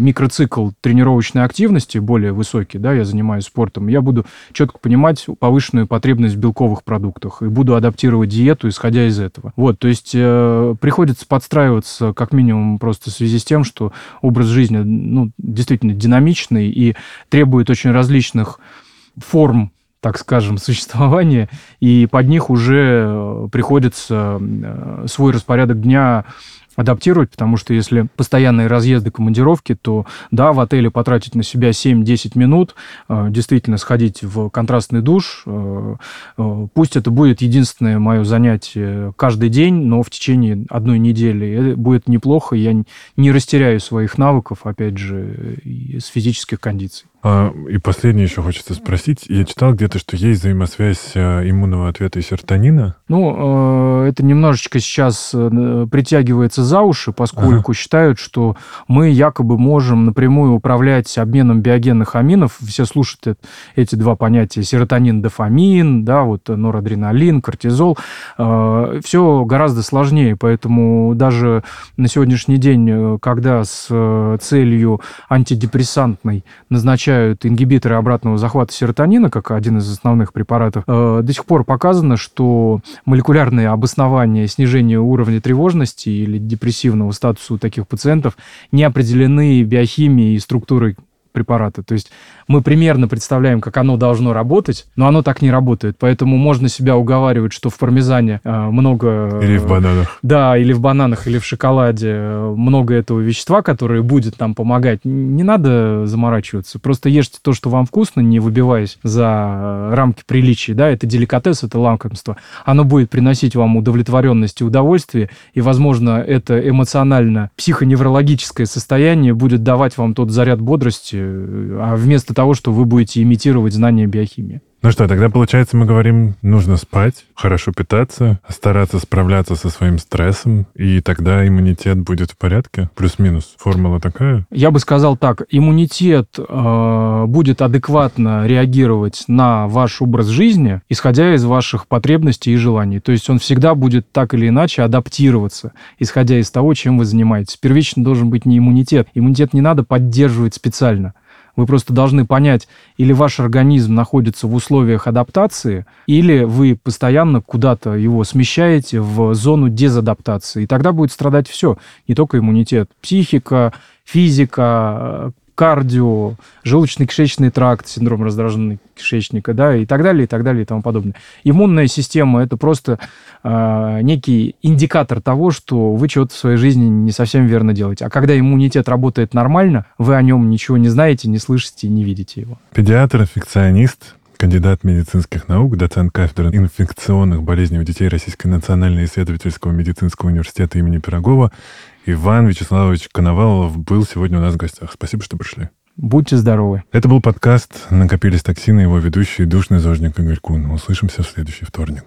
микроцикл тренировочной активности более высокий, да, я занимаюсь спортом, я буду четко понимать повышенную потребность в белковых продуктах и буду адаптировать диету, исходя из этого. Вот, то есть э, приходится подстраиваться как минимум просто в связи с тем, что образ жизни, ну, действительно динамичный и требует очень различных форм так скажем, существования, и под них уже э, приходится э, свой распорядок дня адаптировать, потому что если постоянные разъезды, командировки, то да, в отеле потратить на себя 7-10 минут, э, действительно сходить в контрастный душ, э, э, пусть это будет единственное мое занятие каждый день, но в течение одной недели будет неплохо, я не растеряю своих навыков, опять же, с физических кондиций. А, и последнее еще хочется спросить. Я читал где-то, что есть взаимосвязь э, иммунного ответа и серотонина. Ну, э, это немножечко сейчас э, притягивается за уши, поскольку ага. считают, что мы якобы можем напрямую управлять обменом биогенных аминов. Все слушают эти два понятия. Серотонин, дофамин, да, вот норадреналин, кортизол. Все гораздо сложнее, поэтому даже на сегодняшний день, когда с целью антидепрессантной назначают изучают ингибиторы обратного захвата серотонина, как один из основных препаратов, э, до сих пор показано, что молекулярные обоснования снижения уровня тревожности или депрессивного статуса у таких пациентов не определены биохимией и структурой препарата. То есть мы примерно представляем, как оно должно работать, но оно так не работает. Поэтому можно себя уговаривать, что в пармезане э, много... Или в бананах. Да, или в бананах, или в шоколаде э, много этого вещества, которое будет нам помогать. Не надо заморачиваться. Просто ешьте то, что вам вкусно, не выбиваясь за рамки приличий. Да, это деликатес, это лакомство. Оно будет приносить вам удовлетворенность и удовольствие, и, возможно, это эмоционально психоневрологическое состояние будет давать вам тот заряд бодрости, а вместо того, что вы будете имитировать знания биохимии. Ну что, тогда получается, мы говорим, нужно спать, хорошо питаться, стараться справляться со своим стрессом, и тогда иммунитет будет в порядке? Плюс-минус. Формула такая? Я бы сказал так. Иммунитет э, будет адекватно реагировать на ваш образ жизни, исходя из ваших потребностей и желаний. То есть он всегда будет так или иначе адаптироваться, исходя из того, чем вы занимаетесь. Первично должен быть не иммунитет. Иммунитет не надо поддерживать специально. Вы просто должны понять, или ваш организм находится в условиях адаптации, или вы постоянно куда-то его смещаете в зону дезадаптации. И тогда будет страдать все, не только иммунитет, психика, физика, кардио, желудочно-кишечный тракт, синдром раздраженного кишечника, да, и так далее, и так далее, и тому подобное. Иммунная система – это просто э, некий индикатор того, что вы чего-то в своей жизни не совсем верно делаете. А когда иммунитет работает нормально, вы о нем ничего не знаете, не слышите, не видите его. Педиатр, инфекционист, кандидат медицинских наук, доцент кафедры инфекционных болезней у детей Российской национального исследовательского медицинского университета имени Пирогова Иван Вячеславович Коновалов был сегодня у нас в гостях. Спасибо, что пришли. Будьте здоровы. Это был подкаст «Накопились токсины», его ведущий душный зожник Игорь Кун. Услышимся в следующий вторник.